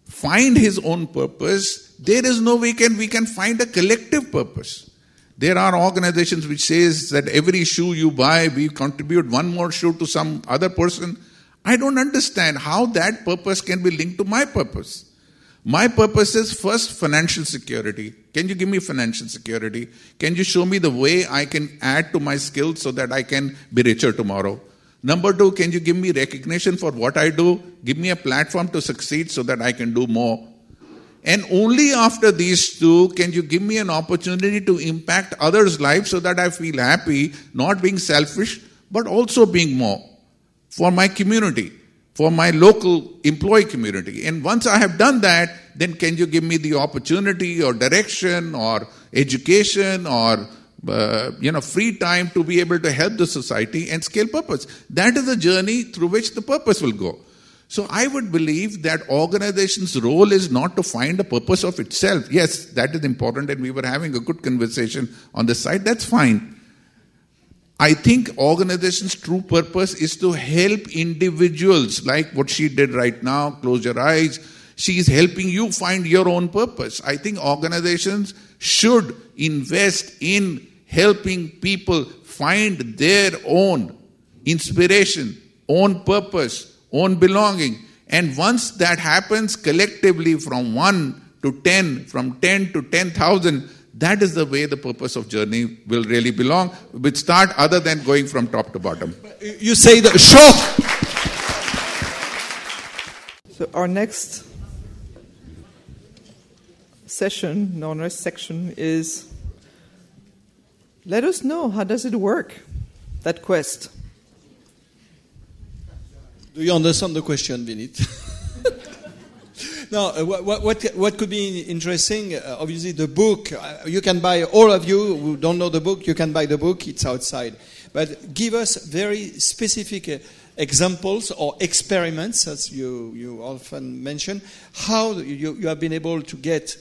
find his own purpose, there is no way can we can find a collective purpose. There are organizations which says that every shoe you buy, we contribute one more shoe to some other person. I don't understand how that purpose can be linked to my purpose. My purpose is first financial security. Can you give me financial security? Can you show me the way I can add to my skills so that I can be richer tomorrow? Number two, can you give me recognition for what I do? Give me a platform to succeed so that I can do more. And only after these two can you give me an opportunity to impact others' lives so that I feel happy, not being selfish, but also being more for my community for my local employee community. And once I have done that, then can you give me the opportunity or direction or education or uh, you know free time to be able to help the society and scale purpose? That is the journey through which the purpose will go. So I would believe that organization's role is not to find a purpose of itself. Yes, that is important, and we were having a good conversation on this side. That's fine. I think organization's true purpose is to help individuals, like what she did right now, close your eyes. She is helping you find your own purpose. I think organizations should invest in helping people find their own inspiration, own purpose, own belonging. And once that happens collectively from 1 to 10, from 10 to 10,000, that is the way the purpose of journey will really belong, which start other than going from top to bottom. You say the short. So our next session, our next section is let us know how does it work, that quest. Do you understand the question, Vineet? Now, uh, what, what, what could be interesting? Uh, obviously, the book. Uh, you can buy. All of you who don't know the book, you can buy the book. It's outside. But give us very specific uh, examples or experiments, as you, you often mention, how you, you have been able to get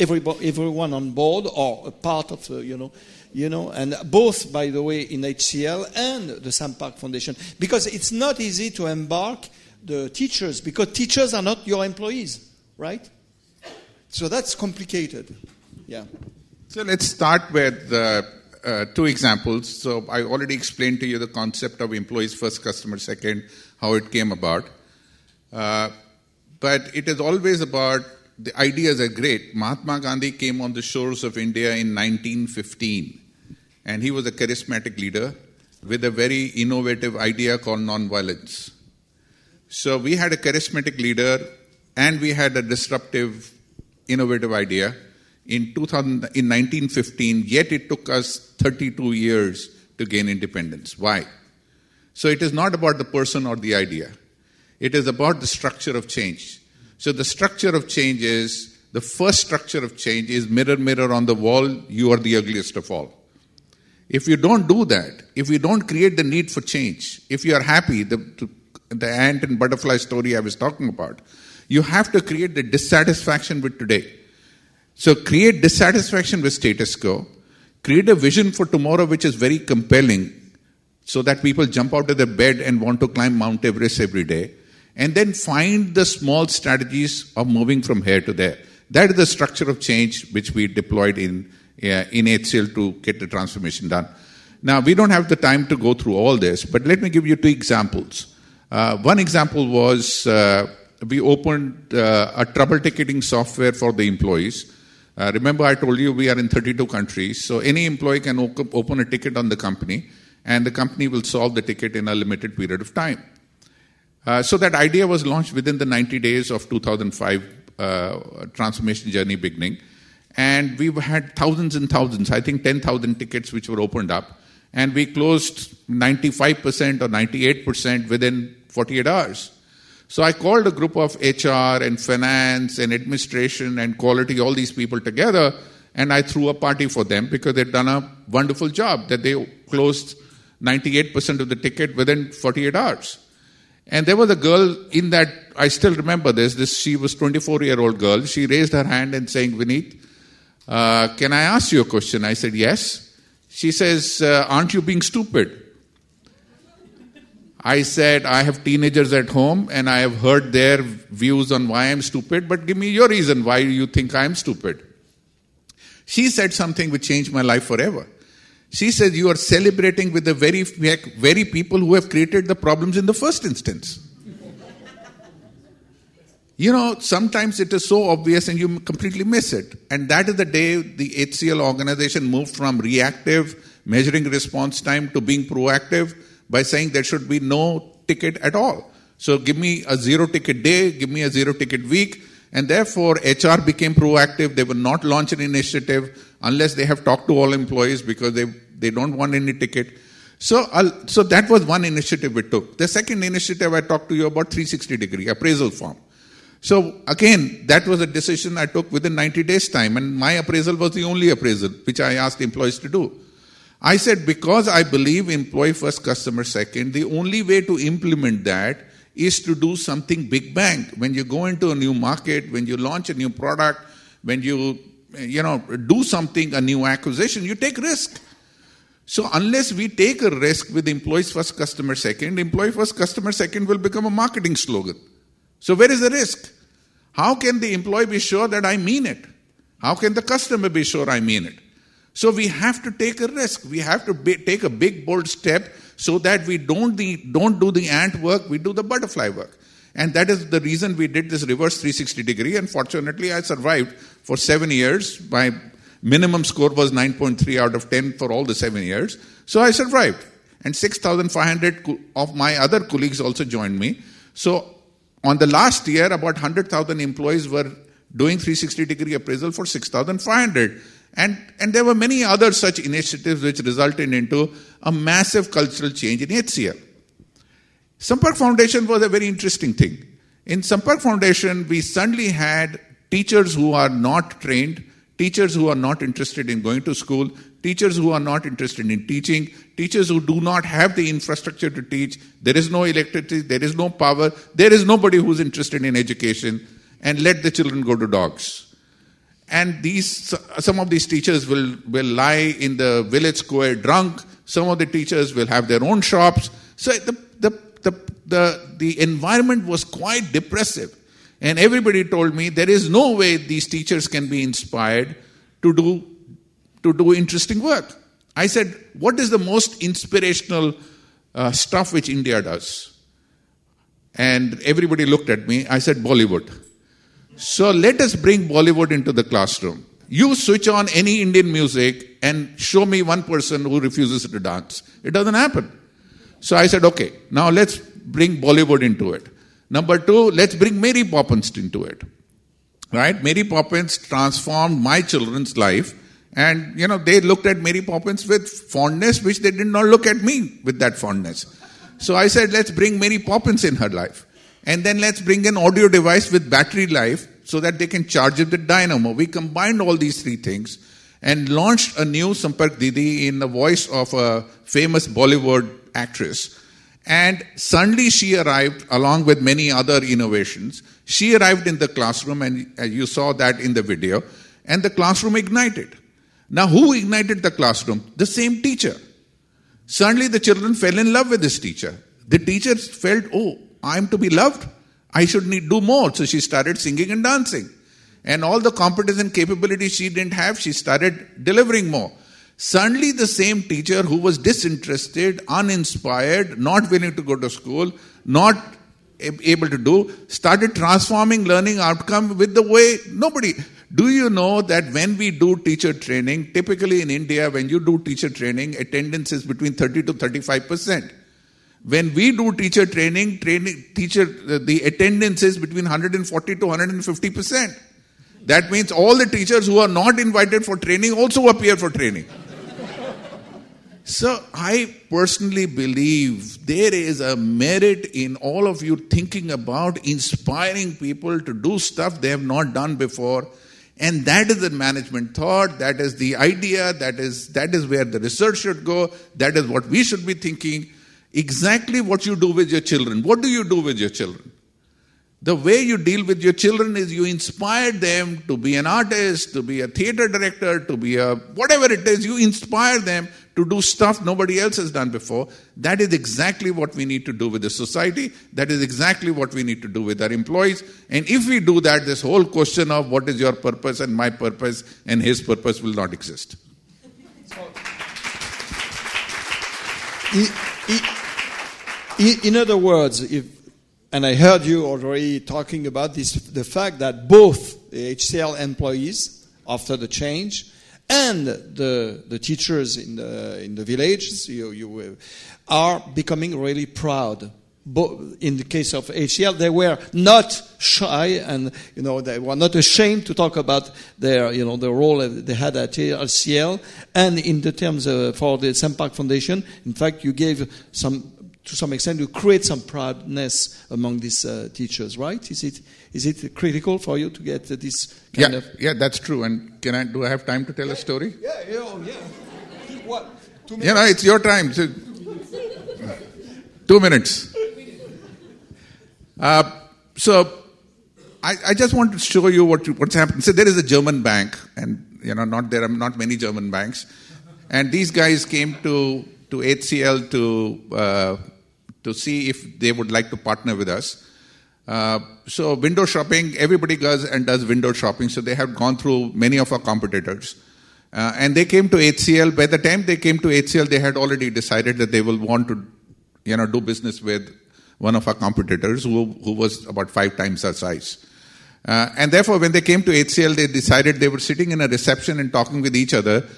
everybody, everyone on board or a part of, uh, you know, you know, and both, by the way, in HCL and the Sampark Foundation, because it's not easy to embark the teachers because teachers are not your employees, right? So that's complicated. Yeah. So let's start with uh, uh, two examples. So I already explained to you the concept of employees first, customer second, how it came about. Uh, but it is always about the ideas are great. Mahatma Gandhi came on the shores of India in 1915, and he was a charismatic leader with a very innovative idea called nonviolence. So we had a charismatic leader, and we had a disruptive, innovative idea in 2000, in 1915. Yet it took us 32 years to gain independence. Why? So it is not about the person or the idea. It is about the structure of change. So the structure of change is the first structure of change is mirror, mirror on the wall, you are the ugliest of all. If you don't do that, if you don't create the need for change, if you are happy, the, the ant and butterfly story I was talking about, you have to create the dissatisfaction with today. So create dissatisfaction with status quo, create a vision for tomorrow which is very compelling so that people jump out of their bed and want to climb Mount Everest every day and then find the small strategies of moving from here to there. That is the structure of change which we deployed in, uh, in HCL to get the transformation done. Now, we don't have the time to go through all this, but let me give you two examples. Uh, one example was uh, we opened uh, a trouble ticketing software for the employees. Uh, remember, I told you we are in 32 countries, so any employee can open a ticket on the company, and the company will solve the ticket in a limited period of time. Uh, so that idea was launched within the 90 days of 2005 uh, transformation journey beginning. And we had thousands and thousands, I think 10,000 tickets which were opened up. And we closed 95% or 98% within 48 hours. So I called a group of HR and finance and administration and quality, all these people together, and I threw a party for them because they'd done a wonderful job that they closed 98% of the ticket within 48 hours. And there was a girl in that, I still remember this, this she was 24 year old girl. She raised her hand and saying, Vineet, uh, can I ask you a question? I said, yes. She says, uh, aren't you being stupid? I said, I have teenagers at home and I have heard their views on why I'm stupid, but give me your reason why you think I'm stupid. She said something which changed my life forever. She said, you are celebrating with the very, very people who have created the problems in the first instance. you know, sometimes it is so obvious and you completely miss it. And that is the day the HCL organization moved from reactive, measuring response time, to being proactive by saying there should be no ticket at all. So give me a zero ticket day, give me a zero ticket week, and therefore HR became proactive. They will not launch an initiative unless they have talked to all employees because they, they don't want any ticket. So, I'll, so that was one initiative we took. The second initiative I talked to you about 360 degree appraisal form. So again, that was a decision I took within 90 days time and my appraisal was the only appraisal which I asked employees to do. I said because I believe employee first, customer second, the only way to implement that is to do something big bang. When you go into a new market, when you launch a new product, when you you know, do something, a new acquisition, you take risk. So unless we take a risk with employees first, customer second, employee first, customer second will become a marketing slogan. So where is the risk? How can the employee be sure that I mean it? How can the customer be sure I mean it? So we have to take a risk. We have to be, take a big bold step so that we don't the, don't do the ant work, we do the butterfly work. And that is the reason we did this reverse 360 degree. And fortunately, I survived for seven years. My minimum score was 9.3 out of 10 for all the seven years. So I survived. And 6,500 of my other colleagues also joined me. So on the last year, about 100,000 employees were doing 360 degree appraisal for 6,500. And, and there were many other such initiatives which resulted into a massive cultural change in HCL. Sampark Foundation was a very interesting thing. In Sampark Foundation, we suddenly had teachers who are not trained, teachers who are not interested in going to school, teachers who are not interested in teaching, teachers who do not have the infrastructure to teach. There is no electricity, there is no power, there is nobody who's interested in education, and let the children go to dogs. And these some of these teachers will will lie in the village square drunk. Some of the teachers will have their own shops. So the the the the, the environment was quite depressive. And everybody told me there is no way these teachers can be inspired to do to do interesting work. I said what is the most inspirational uh, stuff which india does? And everybody looked at me. I said bollywood so let us bring Bollywood into the classroom. You switch on any Indian music and show me one person who refuses to dance. It doesn't happen. So I said, okay, now let's bring Bollywood into it. Number two, let's bring Mary Poppins into it. Right? Mary Poppins transformed my children's life. And, you know, they looked at Mary Poppins with fondness, which they did not look at me with that fondness. So I said, let's bring Mary Poppins in her life. And then let's bring an audio device with battery life so that they can charge it with dynamo. We combined all these three things and launched a new Sampark Didi in the voice of a famous Bollywood actress. And suddenly she arrived along with many other innovations. She arrived in the classroom, and you saw that in the video, and the classroom ignited. Now, who ignited the classroom? The same teacher. Suddenly, the children fell in love with this teacher. The teachers felt, oh, I'm to be loved. I should need do more. So she started singing and dancing. And all the competence and capability she didn't have, she started delivering more. Suddenly, the same teacher who was disinterested, uninspired, not willing to go to school, not able to do, started transforming learning outcome with the way nobody. Do you know that when we do teacher training, typically in India, when you do teacher training, attendance is between 30 to 35 percent. When we do teacher training, training teacher the attendance is between 140 to 150 percent. That means all the teachers who are not invited for training also appear for training. So I personally believe there is a merit in all of you thinking about inspiring people to do stuff they have not done before. And that is the management thought, that is the idea, that is that is where the research should go, that is what we should be thinking exactly what you do with your children. What do you do with your children? The way you deal with your children is you inspire them to be an artist, to be a theater director, to be a whatever it is, you inspire them to do stuff nobody else has done before. That is exactly what we need to do with the society. That is exactly what we need to do with our employees. And if we do that, this whole question of what is your purpose and my purpose and his purpose will not exist. In other words, if, and I heard you already talking about this, the fact that both the HCL employees, after the change, and the, the teachers in the, in the villages you, you, are becoming really proud. In the case of HCL, they were not shy and you know they were not ashamed to talk about their you know the role they had at HCL. And in the terms of, for the Sampark Foundation, in fact, you gave some to some extent to create some proudness among these uh, teachers, right? Is it is it critical for you to get uh, this kind yeah, of? Yeah, that's true. And can I do I have time to tell yeah, a story? Yeah, yeah, oh, yeah. What? Two minutes? You know, it's your time. So, two minutes. Uh, so, I, I, just want to show you what what's happened. So there is a German bank, and you know, not there are not many German banks, and these guys came to to HCL to uh, to see if they would like to partner with us. Uh, so window shopping, everybody goes and does window shopping. So they have gone through many of our competitors. Uh, and they came to HCL. By the time they came to HCL, they had already decided that they will want to, you know, do business with one of our competitors who, who was about five times our size. Uh, and therefore, when they came to HCL, they decided they were sitting in a reception and talking with each other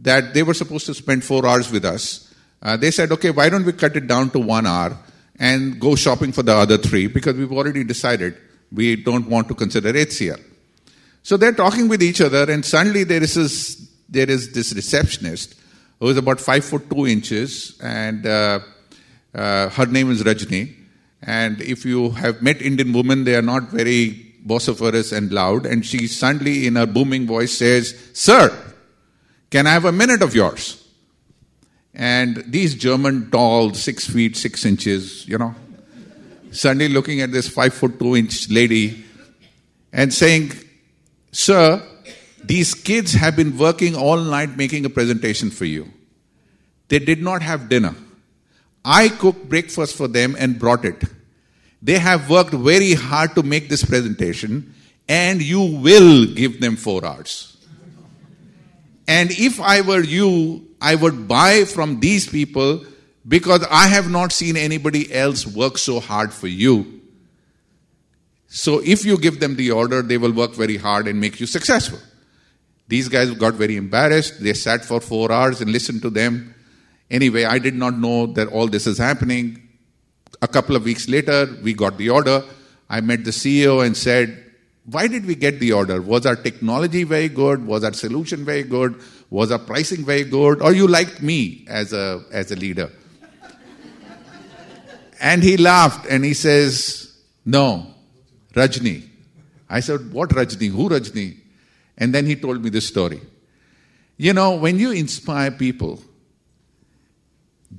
that they were supposed to spend four hours with us. Uh, they said, okay, why don't we cut it down to one hour and go shopping for the other three because we've already decided we don't want to consider HCL. So they're talking with each other, and suddenly there is this, there is this receptionist who is about five foot two inches, and uh, uh, her name is Rajni. And if you have met Indian women, they are not very vociferous and loud. And she suddenly, in her booming voice, says, Sir, can I have a minute of yours? And these German tall, six feet, six inches, you know, suddenly looking at this five foot two inch lady and saying, Sir, These kids have been working all night making a presentation for you. They did not have dinner. I cooked breakfast for them and brought it. They have worked very hard to make this presentation, and you will give them four hours. And if I were you, I would buy from these people because I have not seen anybody else work so hard for you. So if you give them the order, they will work very hard and make you successful. These guys got very embarrassed. They sat for four hours and listened to them. Anyway, I did not know that all this is happening. A couple of weeks later, we got the order. I met the CEO and said, Why did we get the order? Was our technology very good? Was our solution very good? Was our pricing very good? Or you liked me as a, as a leader? and he laughed and he says, No, Rajni. I said, What Rajni? Who Rajni? And then he told me this story. You know, when you inspire people,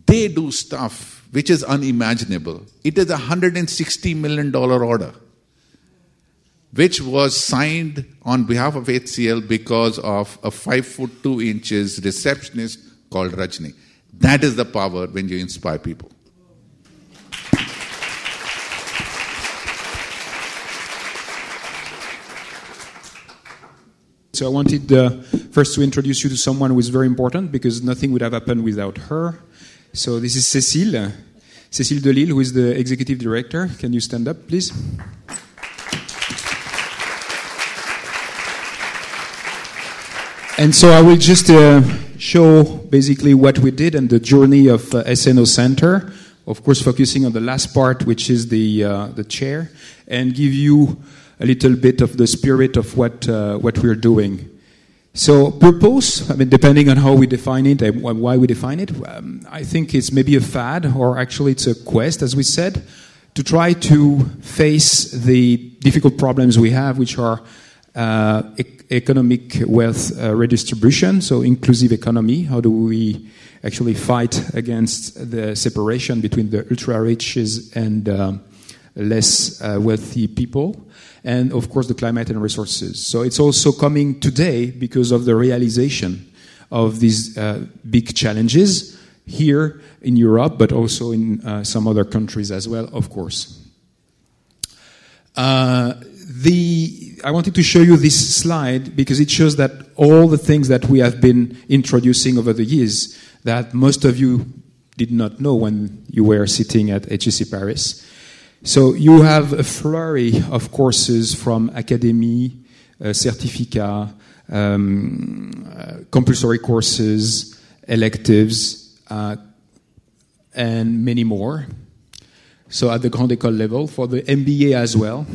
they do stuff which is unimaginable. It is a $160 million order, which was signed on behalf of HCL because of a 5 foot 2 inches receptionist called Rajni. That is the power when you inspire people. So I wanted uh, first to introduce you to someone who is very important because nothing would have happened without her. So this is Cécile, Cécile Delille, who is the executive director. Can you stand up, please? And so I will just uh, show basically what we did and the journey of uh, S&O Center. Of course, focusing on the last part, which is the uh, the chair, and give you a little bit of the spirit of what uh, what we're doing. So purpose, I mean, depending on how we define it and why we define it, um, I think it's maybe a fad, or actually it's a quest, as we said, to try to face the difficult problems we have, which are e- economic wealth uh, redistribution, so inclusive economy. How do we actually fight against the separation between the ultra riches and um, less uh, wealthy people? and of course the climate and resources. So it's also coming today because of the realization of these uh, big challenges here in Europe, but also in uh, some other countries as well, of course. The, I wanted to show you this slide because it shows that all the things that we have been introducing over the years that most of you did not know when you were sitting at HEC Paris so you have a flurry of courses from academy, uh, um, uh, compulsory courses, electives, uh, and many more. So at the Grande École level, for the MBA as well.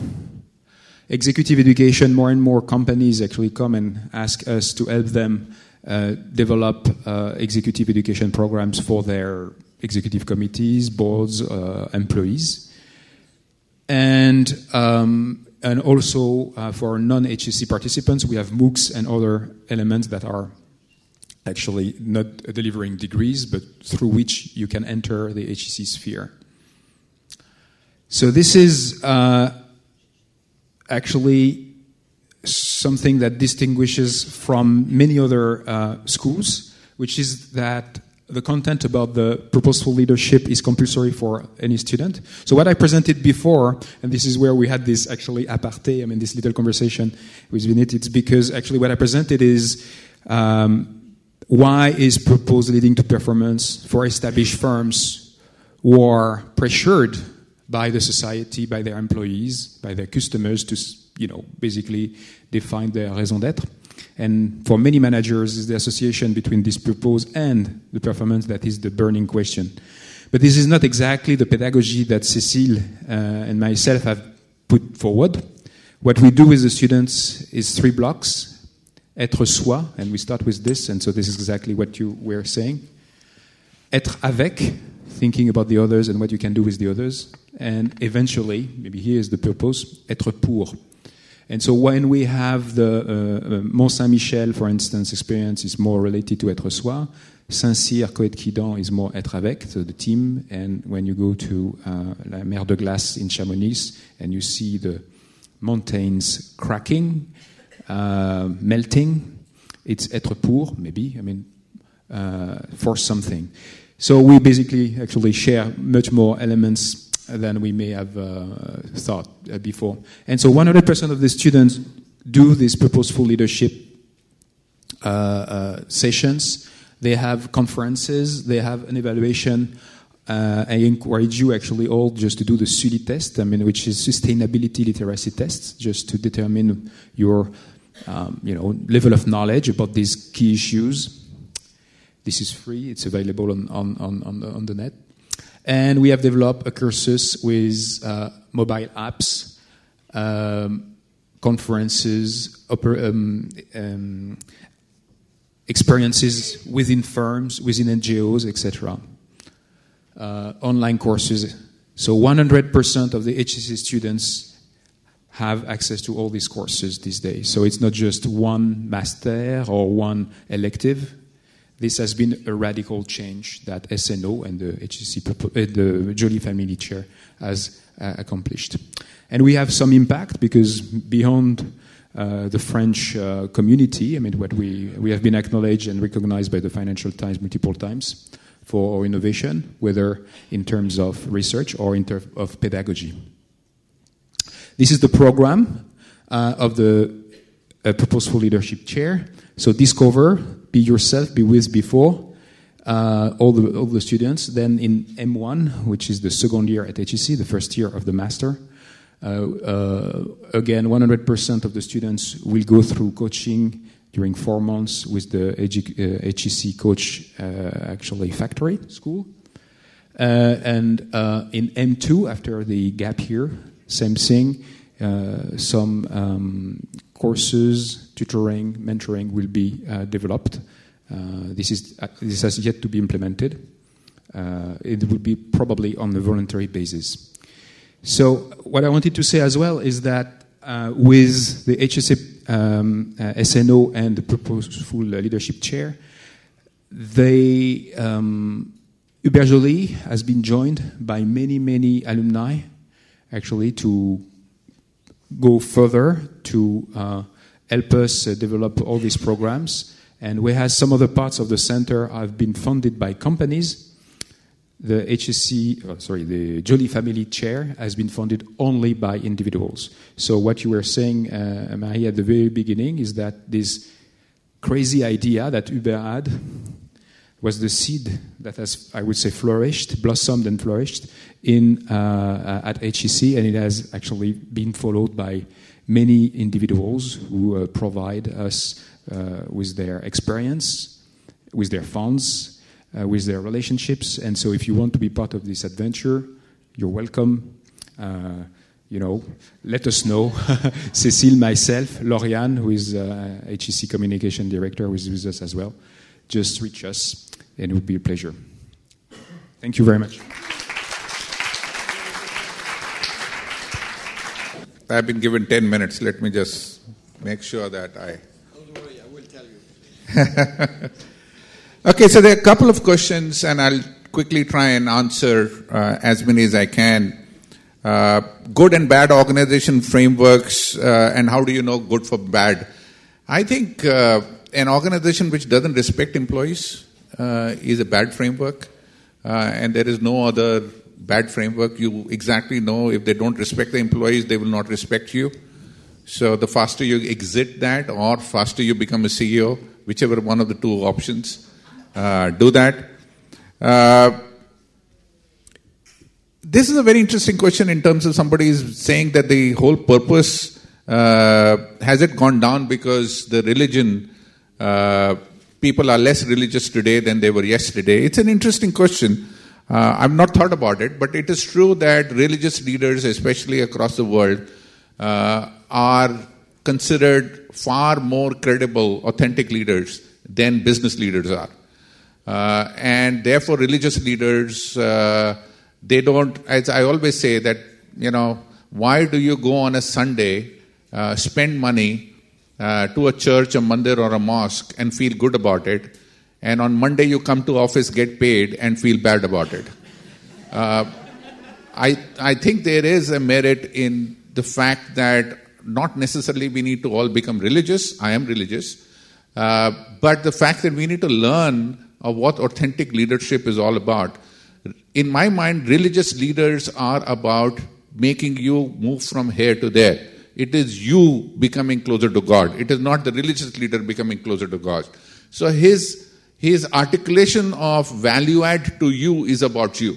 Executive education, more and more companies actually come and ask us to help them uh, develop uh, executive education programs for their executive committees, boards, uh, employees and um, and also uh, for non-HEC participants, we have MOOCs and other elements that are actually not delivering degrees, but through which you can enter the HEC sphere. So this is uh, actually something that distinguishes from many other uh, schools, which is that the content about the purposeful leadership is compulsory for any student. So what I presented before, and this is where we had this actually aparté, I mean this little conversation with Vineet, it's because actually what I presented is um, why is purpose leading to performance for established firms who are pressured by the society, by their employees, by their customers to, you know, basically define their raison d'être. And for many managers, it's the association between this purpose and the performance that is the burning question. But this is not exactly the pedagogy that Cécile uh, and myself have put forward. What we do with the students is three blocks être soi, and we start with this, and so this is exactly what you were saying. Être avec, thinking about the others and what you can do with the others. And eventually, maybe here is the purpose, être pour, and so when we have the uh, uh, Mont Saint-Michel, for instance, experience is more related to être soi. Saint-Cyr-Coëtquidan is more être avec, so the team. And when you go to uh, La Mer de Glace in Chamonix and you see the mountains cracking, uh, melting. It's être pour, maybe. I mean, uh, for something. So we basically actually share much more elements than we may have uh, thought uh, before. And so 100% of the students do these purposeful leadership uh, uh, sessions. They have conferences. They have an evaluation. Uh, I encourage you actually all just to do the Sulitest, I mean, which is sustainability literacy tests, just to determine your, um, you know, level of knowledge about these key issues. This is free. It's available on, on, on, on, the, on the net. And we have developed a cursus with uh, mobile apps, um, conferences, oper- um, um, experiences within firms, within NGOs, etc. Uh, online courses. So 100% of the HEC students have access to all these courses these days. So it's not just one master or one elective. This has been a radical change that S&O and the HEC, uh, the Joly Family Chair has uh, accomplished. And we have some impact because beyond uh, the French uh, community, I mean, what we, we have been acknowledged and recognized by the Financial Times multiple times for our innovation, whether in terms of research or in terms of pedagogy. This is the program uh, of the uh, Purposeful Leadership Chair. So discover, be yourself, be with before. Uh, all, the, all the students. Then in M1, which is the second year at HEC, the first year of the master, uh, uh, again, 100% of the students will go through coaching during four months with the HEC coach, actually factory school. and in M2, after the gap year, same thing. Uh, some um, courses, tutoring, mentoring will be uh, developed. Uh, this is this has yet to be implemented. it will be probably on a voluntary basis. So, what I wanted to say as well is that uh, with the HSA um, uh, S&O and the Purposeful Leadership Chair, they, um, Hubert has been joined by many, many alumni actually to go further to uh, help us uh, develop all these programs. And whereas some other parts of the center have been funded by companies, the HSC, oh, sorry, the Joly Family Chair has been funded only by individuals. So what you were saying, uh, Marie, at the very beginning is that this crazy idea that Hubert had was the seed that has, I would say, flourished, blossomed and flourished in, uh, at HEC, and it has actually been followed by many individuals who uh, provide us uh, with their experience, with their funds, uh, with their relationships. And so, if you want to be part of this adventure, you're welcome. You know, let us know. Cécile, myself, Lauriane, who is HEC Communication Director, who is with us as well. Just reach us, and it would be a pleasure. Thank you very much. I've been given 10 minutes. Let me just make sure that I. Don't worry, I will tell you. Okay, so there are a couple of questions, and I'll quickly try and answer uh, as many as I can. Uh, good and bad organization frameworks, uh, and how do you know good for bad? I think uh, an organization which doesn't respect employees uh, is a bad framework, uh, and there is no other bad framework. You exactly know if they don't respect the employees, they will not respect you. So the faster you exit that, or faster you become a CEO, whichever one of the two options uh, do that. Uh, this is a very interesting question in terms of somebody is saying that the whole purpose uh, has it gone down because the religion uh, people are less religious today than they were yesterday. It's an interesting question. Uh, I've not thought about it, but it is true that religious leaders, especially across the world, uh, are considered far more credible, authentic leaders than business leaders are. Uh, and therefore, religious leaders, uh, they don't, as I always say, that, you know, why do you go on a Sunday, uh, spend money uh, to a church, a mandir, or a mosque and feel good about it, and on Monday you come to office, get paid, and feel bad about it? Uh, I, I think there is a merit in the fact that not necessarily we need to all become religious. I am religious. Uh, but the fact that we need to learn of what authentic leadership is all about. In my mind, religious leaders are about making you move from here to there. It is you becoming closer to God. It is not the religious leader becoming closer to God. So his his articulation of value add to you is about you.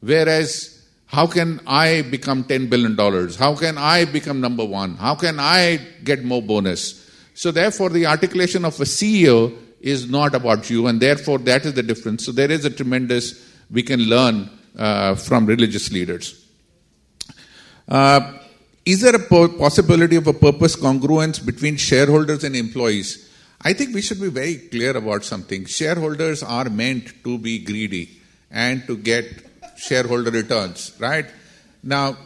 Whereas, how can I become $10 billion? How can I become number one? How can I get more bonus? So, therefore, the articulation of a CEO is not about you, and therefore, that is the difference. So, there is a tremendous, we can learn uh, from religious leaders. Uh, is there a possibility of a purpose congruence between shareholders and employees? I think we should be very clear about something. Shareholders are meant to be greedy and to get shareholder returns, right? Now,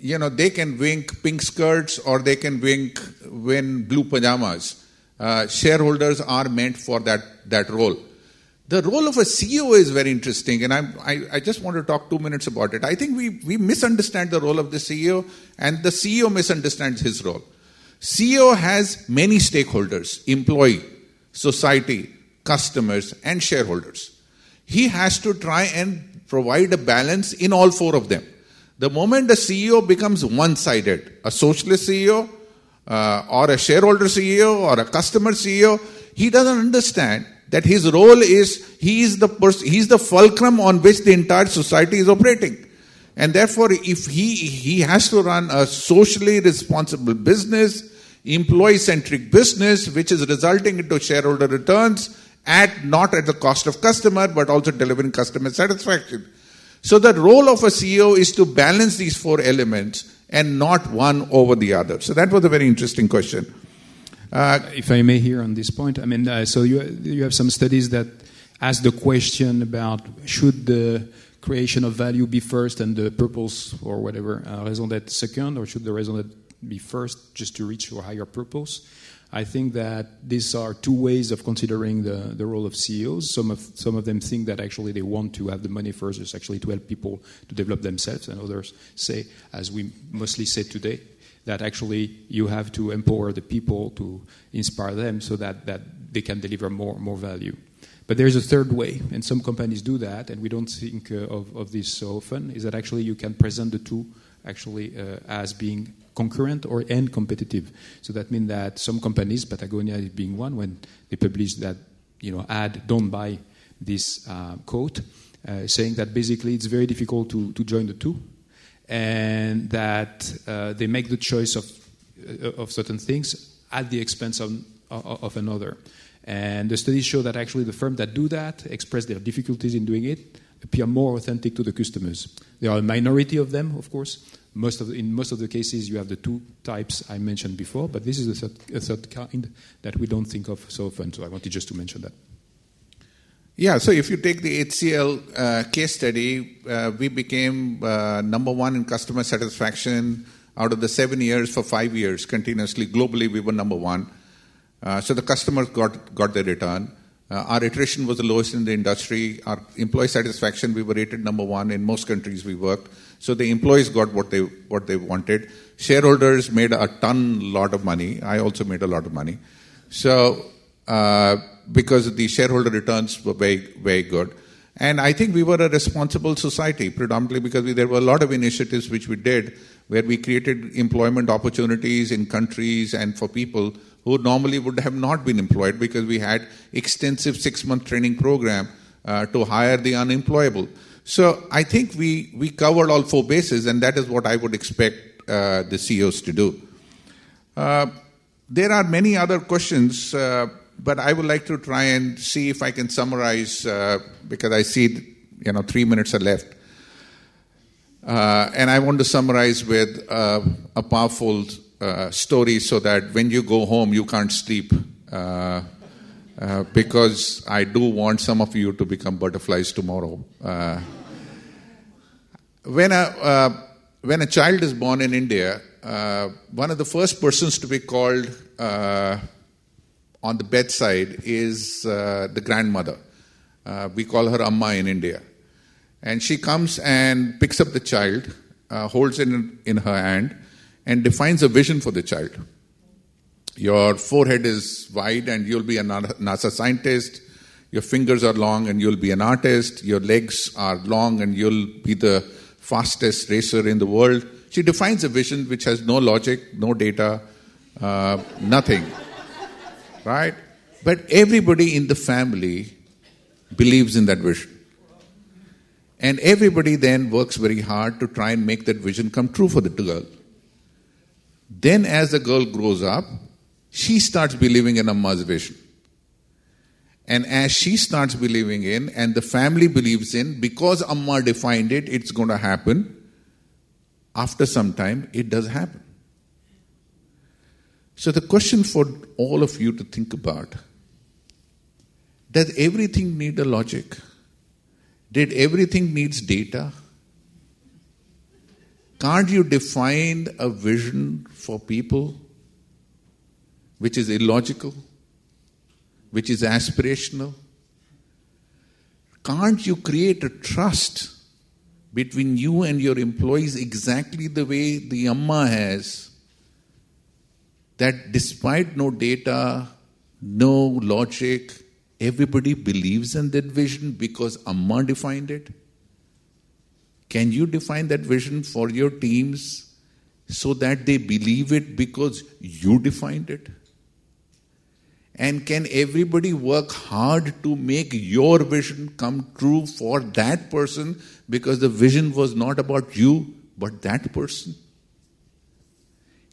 you know, they can wink pink skirts or they can wink win blue pajamas. Uh, shareholders are meant for that, that role. The role of a CEO is very interesting, and I'm, I, I just want to talk two minutes about it. I think we, we misunderstand the role of the CEO, and the CEO misunderstands his role. CEO has many stakeholders employee, society, customers, and shareholders. He has to try and provide a balance in all four of them. The moment a CEO becomes one sided, a socialist CEO, uh, or a shareholder CEO, or a customer CEO, he doesn't understand that his role is he is the pers- he's the fulcrum on which the entire society is operating. And therefore, if he, he has to run a socially responsible business, employee centric business, which is resulting into shareholder returns at not at the cost of customer, but also delivering customer satisfaction. So the role of a CEO is to balance these four elements and not one over the other. So that was a very interesting question. Uh, if I may here on this point, I mean, uh, so you, you have some studies that ask the question about should the creation of value be first and the purpose or whatever uh, raison d'être second, or should the raison d'être be first just to reach your higher purpose? I think that these are two ways of considering the, the role of CEOs. Some of, some of them think that actually they want to have the money first, just actually to help people to develop themselves, and others say, as we mostly say today, that actually you have to empower the people to inspire them so that, that they can deliver more, more value. But there's a third way, and some companies do that, and we don't think uh, of, of this so often, is that actually you can present the two actually uh, as being concurrent or and competitive. So that means that some companies, Patagonia is being one, when they publish that you know ad "Don't buy this uh, coat," uh, saying that basically it's very difficult to, to join the two, and that uh, they make the choice of uh, of certain things at the expense of, of another. And the studies show that actually the firms that do that express their difficulties in doing it appear more authentic to the customers. There are a minority of them, of course. Most of in most of the cases, you have the two types I mentioned before, but this is a third, a third kind that we don't think of so often. So I wanted just to mention that. Yeah, so if you take the HCL uh, case study, uh, we became uh, number one in customer satisfaction out of the seven years for five years continuously. Globally, we were number one. Uh, so the customers got, got their return. Uh, our attrition was the lowest in the industry. Our employee satisfaction, we were rated number one in most countries we worked. So the employees got what they what they wanted. Shareholders made a ton, lot of money. I also made a lot of money. So uh, because the shareholder returns were very very good, and I think we were a responsible society predominantly because we, there were a lot of initiatives which we did where we created employment opportunities in countries and for people who normally would have not been employed because we had extensive six month training program uh, to hire the unemployable. So I think we, we covered all four bases, and that is what I would expect uh, the CEOs to do. Uh, there are many other questions, uh, but I would like to try and see if I can summarize uh, because I see you know three minutes are left. Uh, and I want to summarize with a powerful uh, story so that when you go home, you can't sleep. Uh, uh, because I do want some of you to become butterflies tomorrow. Uh, when, a, uh, when a child is born in India, uh, one of the first persons to be called on the bedside is the grandmother. we call her Amma in India. And she comes and picks up the child, holds it in, in her hand, and defines a vision for the child. Your forehead is wide and you'll be a NASA scientist. Your fingers are long and you'll be an artist. Your legs are long and you'll be the fastest racer in the world. She defines a vision which has no logic, no data, uh, nothing. Right? But everybody in the family believes in that vision. And everybody then works very hard to try and make that vision come true for the girl. Then, as the girl grows up, she starts believing in Amma's vision. And as she starts believing in, and the family believes in, because Amma defined it, it's going to happen. After some time, it does happen. So, the question for all of you to think about does everything need a logic? Did everything needs data? Can't you define a vision for people which is illogical, which is aspirational? Can't you create a trust between you and your employees exactly the way the Amma has? That despite no data, no logic, everybody believes in that vision because Amma defined it? Can you define that vision for your teams so that they believe it because you defined it? And can everybody work hard to make your vision come true for that person because the vision was not about you but that person?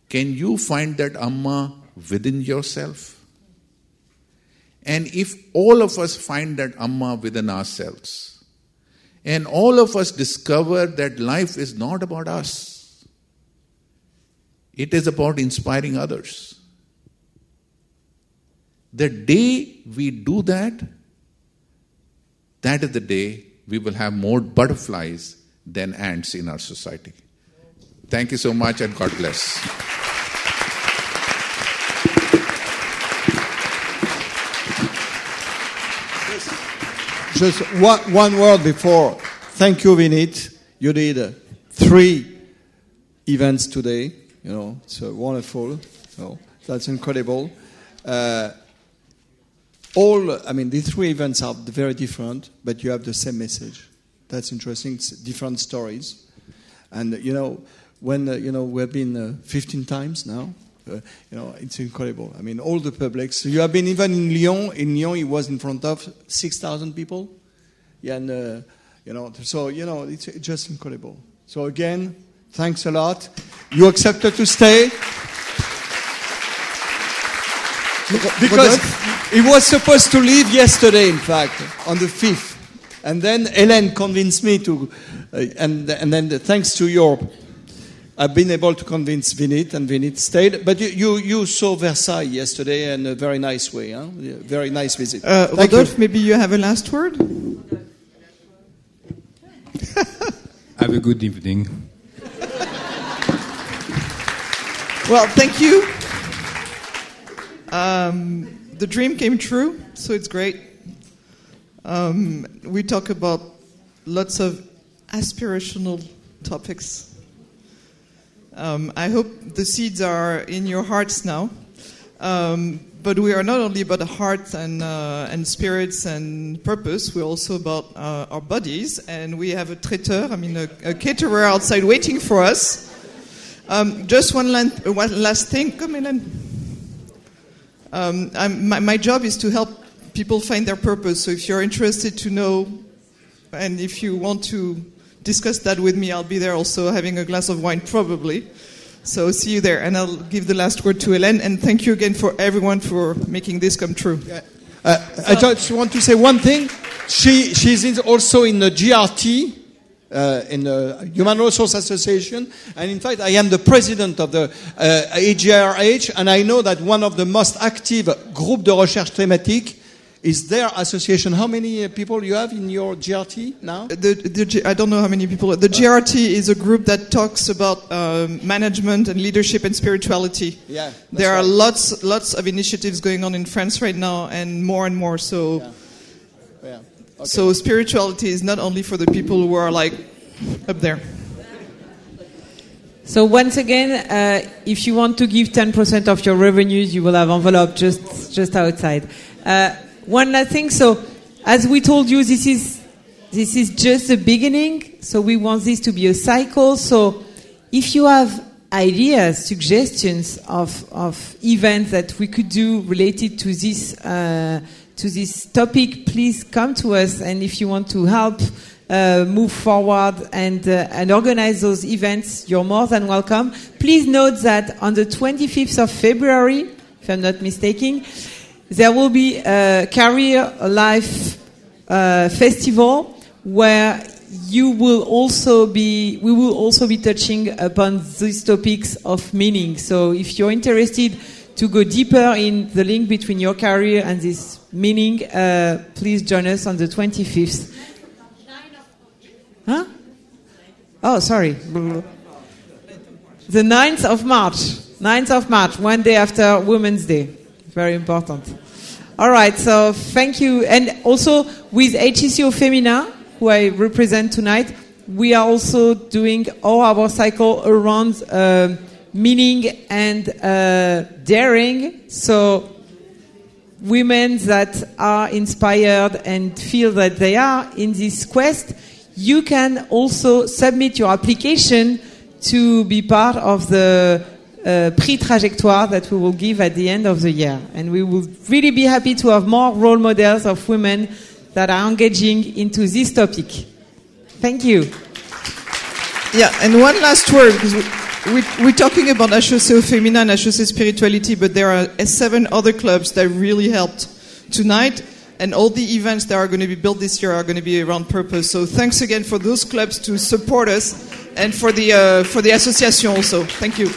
Can you find that Amma within yourself? And if all of us find that Amma within ourselves, and all of us discover that life is not about us, it is about inspiring others. The day we do that, that is the day we will have more butterflies than ants in our society. Thank you so much and God bless. Just one, one word before. Thank you, Vineet. You did uh, three events today. You know, it's uh, wonderful. So that's incredible. Uh, all, I mean, the three events are very different, but you have the same message. That's interesting. It's different stories, and you know, when uh, you know we've been uh, 15 times now. Uh, you know, it's incredible. I mean, all the publics. You have been even in Lyon. In Lyon, he was in front of 6,000 people. Yeah, and, uh, you know, so, you know, it's just incredible. So again, thanks a lot. You accepted to stay. Because he was supposed to leave yesterday, in fact, on the 5th. And then Hélène convinced me to, uh, and, and then thanks to your I've been able to convince Vineet, and Vineet stayed. But you, you, you saw Versailles yesterday in a very nice way, huh? Very nice visit. Uh, Rodolphe, maybe you have a last word? have a good evening. well, thank you. Um, the dream came true, so it's great. Um, we talk about lots of aspirational topics um, I hope the seeds are in your hearts now. Um, but we are not only about the heart and, uh, and spirits and purpose, we're also about uh, our bodies. And we have a traiteur, I mean, a, a caterer outside waiting for us. Um, just one, one, last thing. Come in. Um, my, my job is to help people find their purpose. So if you're interested to know and if you want to discuss that with me. I'll be there also having a glass of wine, probably. So see you there. And I'll give the last word to Hélène. And thank you again for everyone for making this come true. Uh, I just want to say one thing. She, she's also in the GRT. Uh, in the Human Resource Association, and in fact, I am the president of the uh, AGRH, and I know that one of the most active group de recherche thématique is their association. How many uh, people you have in your GRT now? The, the, I don't know how many people. The GRT is a group that talks about um, management and leadership and spirituality. Yeah, there right. are lots, lots of initiatives going on in France right now, and more and more. So, yeah. Yeah. Okay. so spirituality is not only for the people who are like up there. So once again, uh, if you want to give 10% of your revenues, you will have envelope just just outside. Uh, one last thing. So as we told you, this is this is just the beginning. So we want this to be a cycle. So if you have ideas, suggestions of of events that we could do related to this uh, to this topic, please come to us. And if you want to help uh, move forward and, uh, and organize those events, you're more than welcome. Please note that on the 25th of February, if I'm not mistaken, there will be a career life uh, festival where you will also be, we will also be touching upon these topics of meaning. So if you're interested to go deeper in the link between your career and this meaning, uh, please join us on the 25th. Huh? Oh, sorry. The 9th of March. 9th of March, one day after Women's Day. Very important. All right, so thank you. And also with HECO Femina, who I represent tonight, we are also doing all our cycle around uh, meaning and uh, daring. So women that are inspired and feel that they are in this quest, you can also submit your application to be part of the uh, pre-trajectoire that we will give at the end of the year. And we will really be happy to have more role models of women that are engaging into this topic. Thank you. Yeah, and one last word, because we, are talking about HECO Femina and HEC Spirituality, but there are seven other clubs that really helped tonight. And all the events that are going to be built this year are going to be around purpose. So thanks again for those clubs to support us and for the, uh, for the association also. Thank you.